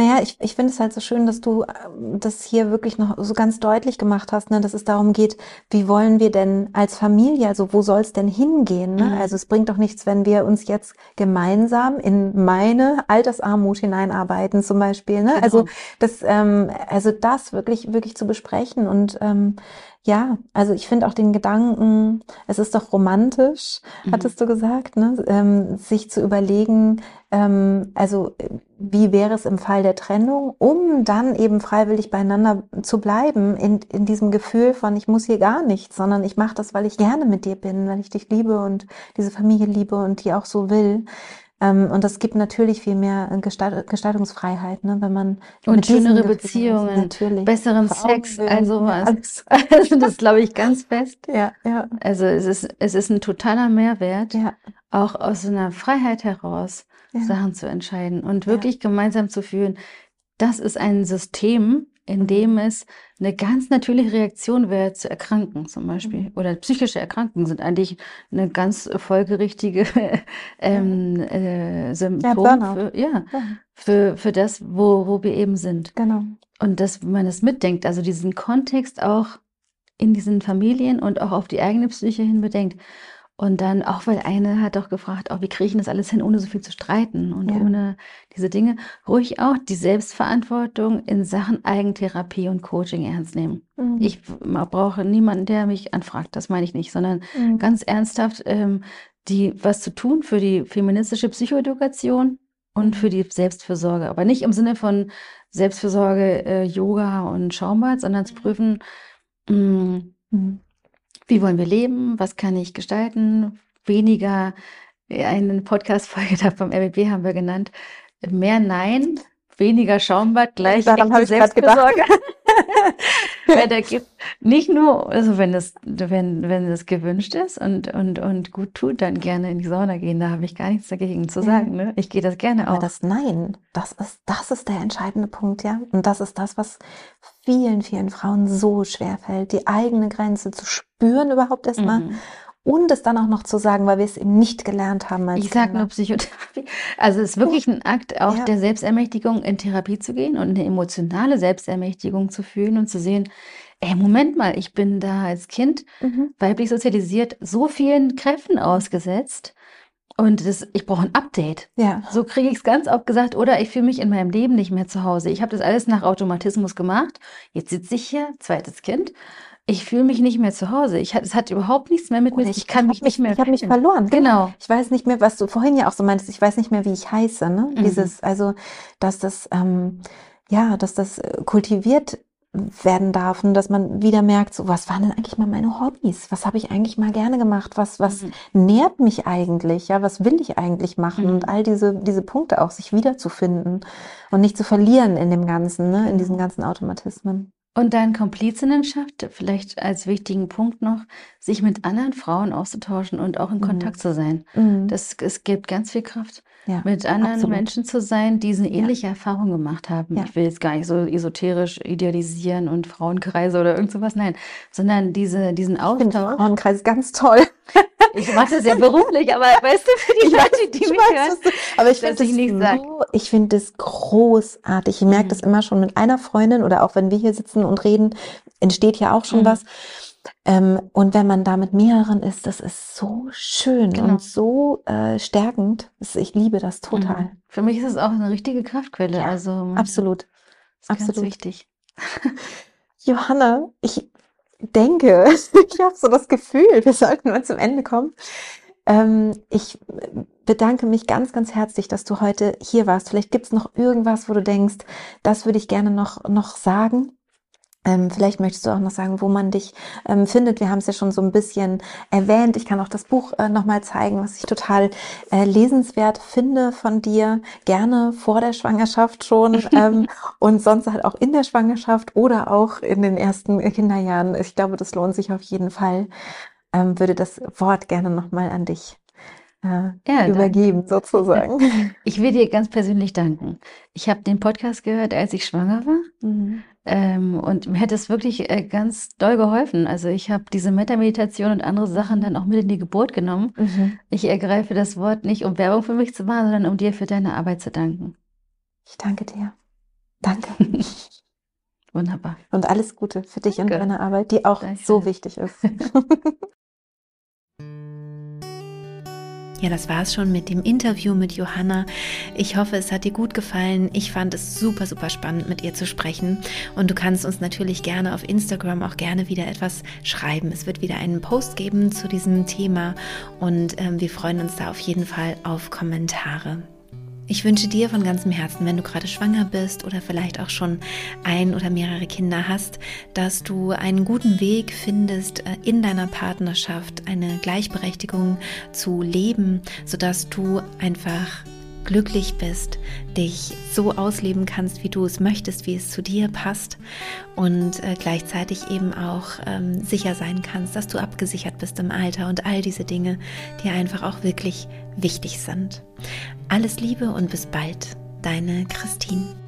Naja, ich, ich finde es halt so schön, dass du ähm, das hier wirklich noch so ganz deutlich gemacht hast, ne, dass es darum geht, wie wollen wir denn als Familie, also wo soll es denn hingehen? Ne? Mhm. Also es bringt doch nichts, wenn wir uns jetzt gemeinsam in meine Altersarmut hineinarbeiten, zum Beispiel. Ne? Also genau. Also das, ähm, also das wirklich, wirklich zu besprechen und ähm, ja, also ich finde auch den Gedanken, es ist doch romantisch, mhm. hattest du gesagt, ne? Ähm, sich zu überlegen, ähm, also wie wäre es im Fall der Trennung, um dann eben freiwillig beieinander zu bleiben, in, in diesem Gefühl von, ich muss hier gar nichts, sondern ich mache das, weil ich gerne mit dir bin, weil ich dich liebe und diese Familie liebe und die auch so will. Ähm, und das gibt natürlich viel mehr Gestalt Gestaltungsfreiheit, ne, wenn man und schönere Beziehungen, natürlich, besseren Sex, also was. (laughs) Also das glaube ich ganz fest. Ja, ja. Also es ist es ist ein totaler Mehrwert, ja. auch aus einer Freiheit heraus ja. Sachen zu entscheiden und wirklich ja. gemeinsam zu fühlen. Das ist ein System, in dem es eine ganz natürliche Reaktion wäre, zu erkranken zum Beispiel. Mhm. Oder psychische Erkrankungen sind eigentlich eine ganz folgerichtige (laughs) ähm, äh, Symptom ja, für, ja, für, für das, wo, wo wir eben sind. Genau. Und dass man das mitdenkt, also diesen Kontext auch in diesen Familien und auch auf die eigene Psyche hin bedenkt. Und dann auch, weil eine hat auch gefragt, auch wie kriege ich das alles hin, ohne so viel zu streiten und ja. ohne diese Dinge, ruhig auch die Selbstverantwortung in Sachen Eigentherapie und Coaching ernst nehmen. Mhm. Ich brauche niemanden, der mich anfragt, das meine ich nicht, sondern mhm. ganz ernsthaft ähm, die was zu tun für die feministische Psychoedukation und mhm. für die Selbstfürsorge. Aber nicht im Sinne von Selbstfürsorge, äh, Yoga und Schaumbad, sondern zu mhm. prüfen, mh, mm, mhm. Wie wollen wir leben? Was kann ich gestalten? Weniger, eine Podcast-Folge (laughs) da vom RBB haben wir genannt, mehr Nein, weniger Schaumbad, gleich Daran habe ich gerade gedacht. (laughs) Weil da gibt nicht nur, also wenn das, wenn, wenn das gewünscht ist und, und, und gut tut, dann gerne in die Sauna gehen. Da habe ich gar nichts dagegen zu sagen. Ne? Ich gehe das gerne auch. Aber das Nein, das ist, das ist der entscheidende Punkt, ja. Und das ist das, was vielen, vielen Frauen so schwer fällt, die eigene Grenze zu spüren überhaupt erstmal. Mhm und es dann auch noch zu sagen, weil wir es eben nicht gelernt haben. Ich sage nur Psychotherapie. Also es ist wirklich ein Akt auch ja. der Selbstermächtigung, in Therapie zu gehen und eine emotionale Selbstermächtigung zu fühlen und zu sehen, ey, Moment mal, ich bin da als Kind mhm. weiblich sozialisiert so vielen Kräften ausgesetzt. Und das, ich brauche ein Update. Ja. So kriege ich es ganz oft gesagt. Oder ich fühle mich in meinem Leben nicht mehr zu Hause. Ich habe das alles nach Automatismus gemacht. Jetzt sitze ich hier, zweites Kind ich fühle mich nicht mehr zu Hause. Ich, es hat überhaupt nichts mehr mit mir. Ich, ich kann mich nicht mehr. Ich habe mich verloren. Genau. Ich weiß nicht mehr, was du vorhin ja auch so meintest. Ich weiß nicht mehr, wie ich heiße. Ne? Mhm. Dieses, also, dass das, ähm, ja, dass das äh, kultiviert werden darf und dass man wieder merkt, so was waren denn eigentlich mal meine Hobbys? Was habe ich eigentlich mal gerne gemacht? Was was mhm. nährt mich eigentlich? Ja, was will ich eigentlich machen? Mhm. Und all diese diese Punkte auch sich wiederzufinden und nicht zu verlieren in dem ganzen, ne, in diesen ganzen Automatismen. Und dann Komplizinnenschaft, vielleicht als wichtigen Punkt noch, sich mit anderen Frauen auszutauschen und auch in mhm. Kontakt zu sein. Mhm. Das, es gibt ganz viel Kraft, ja, mit anderen absolut. Menschen zu sein, die eine ähnliche ja. Erfahrung gemacht haben. Ja. Ich will jetzt gar nicht so esoterisch idealisieren und Frauenkreise oder irgend sowas, nein, sondern diese, diesen Austausch. Ich finde Frauenkreis ganz toll. (laughs) Ich mache das ja beruflich, aber weißt du, für die ich Leute, die mich weiß, hören, du, aber ich finde ich so, ich finde das großartig. Ich merke mhm. das immer schon mit einer Freundin oder auch wenn wir hier sitzen und reden, entsteht ja auch schon mhm. was. Ähm, und wenn man da mit mehreren ist, das ist so schön genau. und so äh, stärkend. Ich liebe das total. Mhm. Für mich ist es auch eine richtige Kraftquelle. Ja, also absolut, absolut ganz wichtig. (laughs) Johanna, ich denke, (laughs) ich habe so das Gefühl, wir sollten mal zum Ende kommen. Ähm, ich bedanke mich ganz, ganz herzlich, dass du heute hier warst. Vielleicht gibt es noch irgendwas, wo du denkst, das würde ich gerne noch, noch sagen. Ähm, vielleicht möchtest du auch noch sagen, wo man dich ähm, findet. Wir haben es ja schon so ein bisschen erwähnt. Ich kann auch das Buch äh, nochmal zeigen, was ich total äh, lesenswert finde von dir. Gerne vor der Schwangerschaft schon (laughs) ähm, und sonst halt auch in der Schwangerschaft oder auch in den ersten Kinderjahren. Ich glaube, das lohnt sich auf jeden Fall. Ähm, würde das Wort gerne nochmal an dich äh, ja, übergeben, danke. sozusagen. Ich will dir ganz persönlich danken. Ich habe den Podcast gehört, als ich schwanger war. Mhm. Ähm, und mir hat es wirklich äh, ganz doll geholfen. Also ich habe diese Metameditation und andere Sachen dann auch mit in die Geburt genommen. Mhm. Ich ergreife das Wort nicht, um Werbung für mich zu machen, sondern um dir für deine Arbeit zu danken. Ich danke dir. Danke. (laughs) Wunderbar. Und alles Gute für dich danke. und deine Arbeit, die auch so wichtig ist. (laughs) Ja, das war es schon mit dem Interview mit Johanna. Ich hoffe, es hat dir gut gefallen. Ich fand es super, super spannend, mit ihr zu sprechen. Und du kannst uns natürlich gerne auf Instagram auch gerne wieder etwas schreiben. Es wird wieder einen Post geben zu diesem Thema und ähm, wir freuen uns da auf jeden Fall auf Kommentare. Ich wünsche dir von ganzem Herzen, wenn du gerade schwanger bist oder vielleicht auch schon ein oder mehrere Kinder hast, dass du einen guten Weg findest, äh, in deiner Partnerschaft eine Gleichberechtigung zu leben, sodass du einfach glücklich bist, dich so ausleben kannst, wie du es möchtest, wie es zu dir passt und äh, gleichzeitig eben auch ähm, sicher sein kannst, dass du abgesichert bist im Alter und all diese Dinge, die einfach auch wirklich wichtig sind. Alles Liebe und bis bald, deine Christine.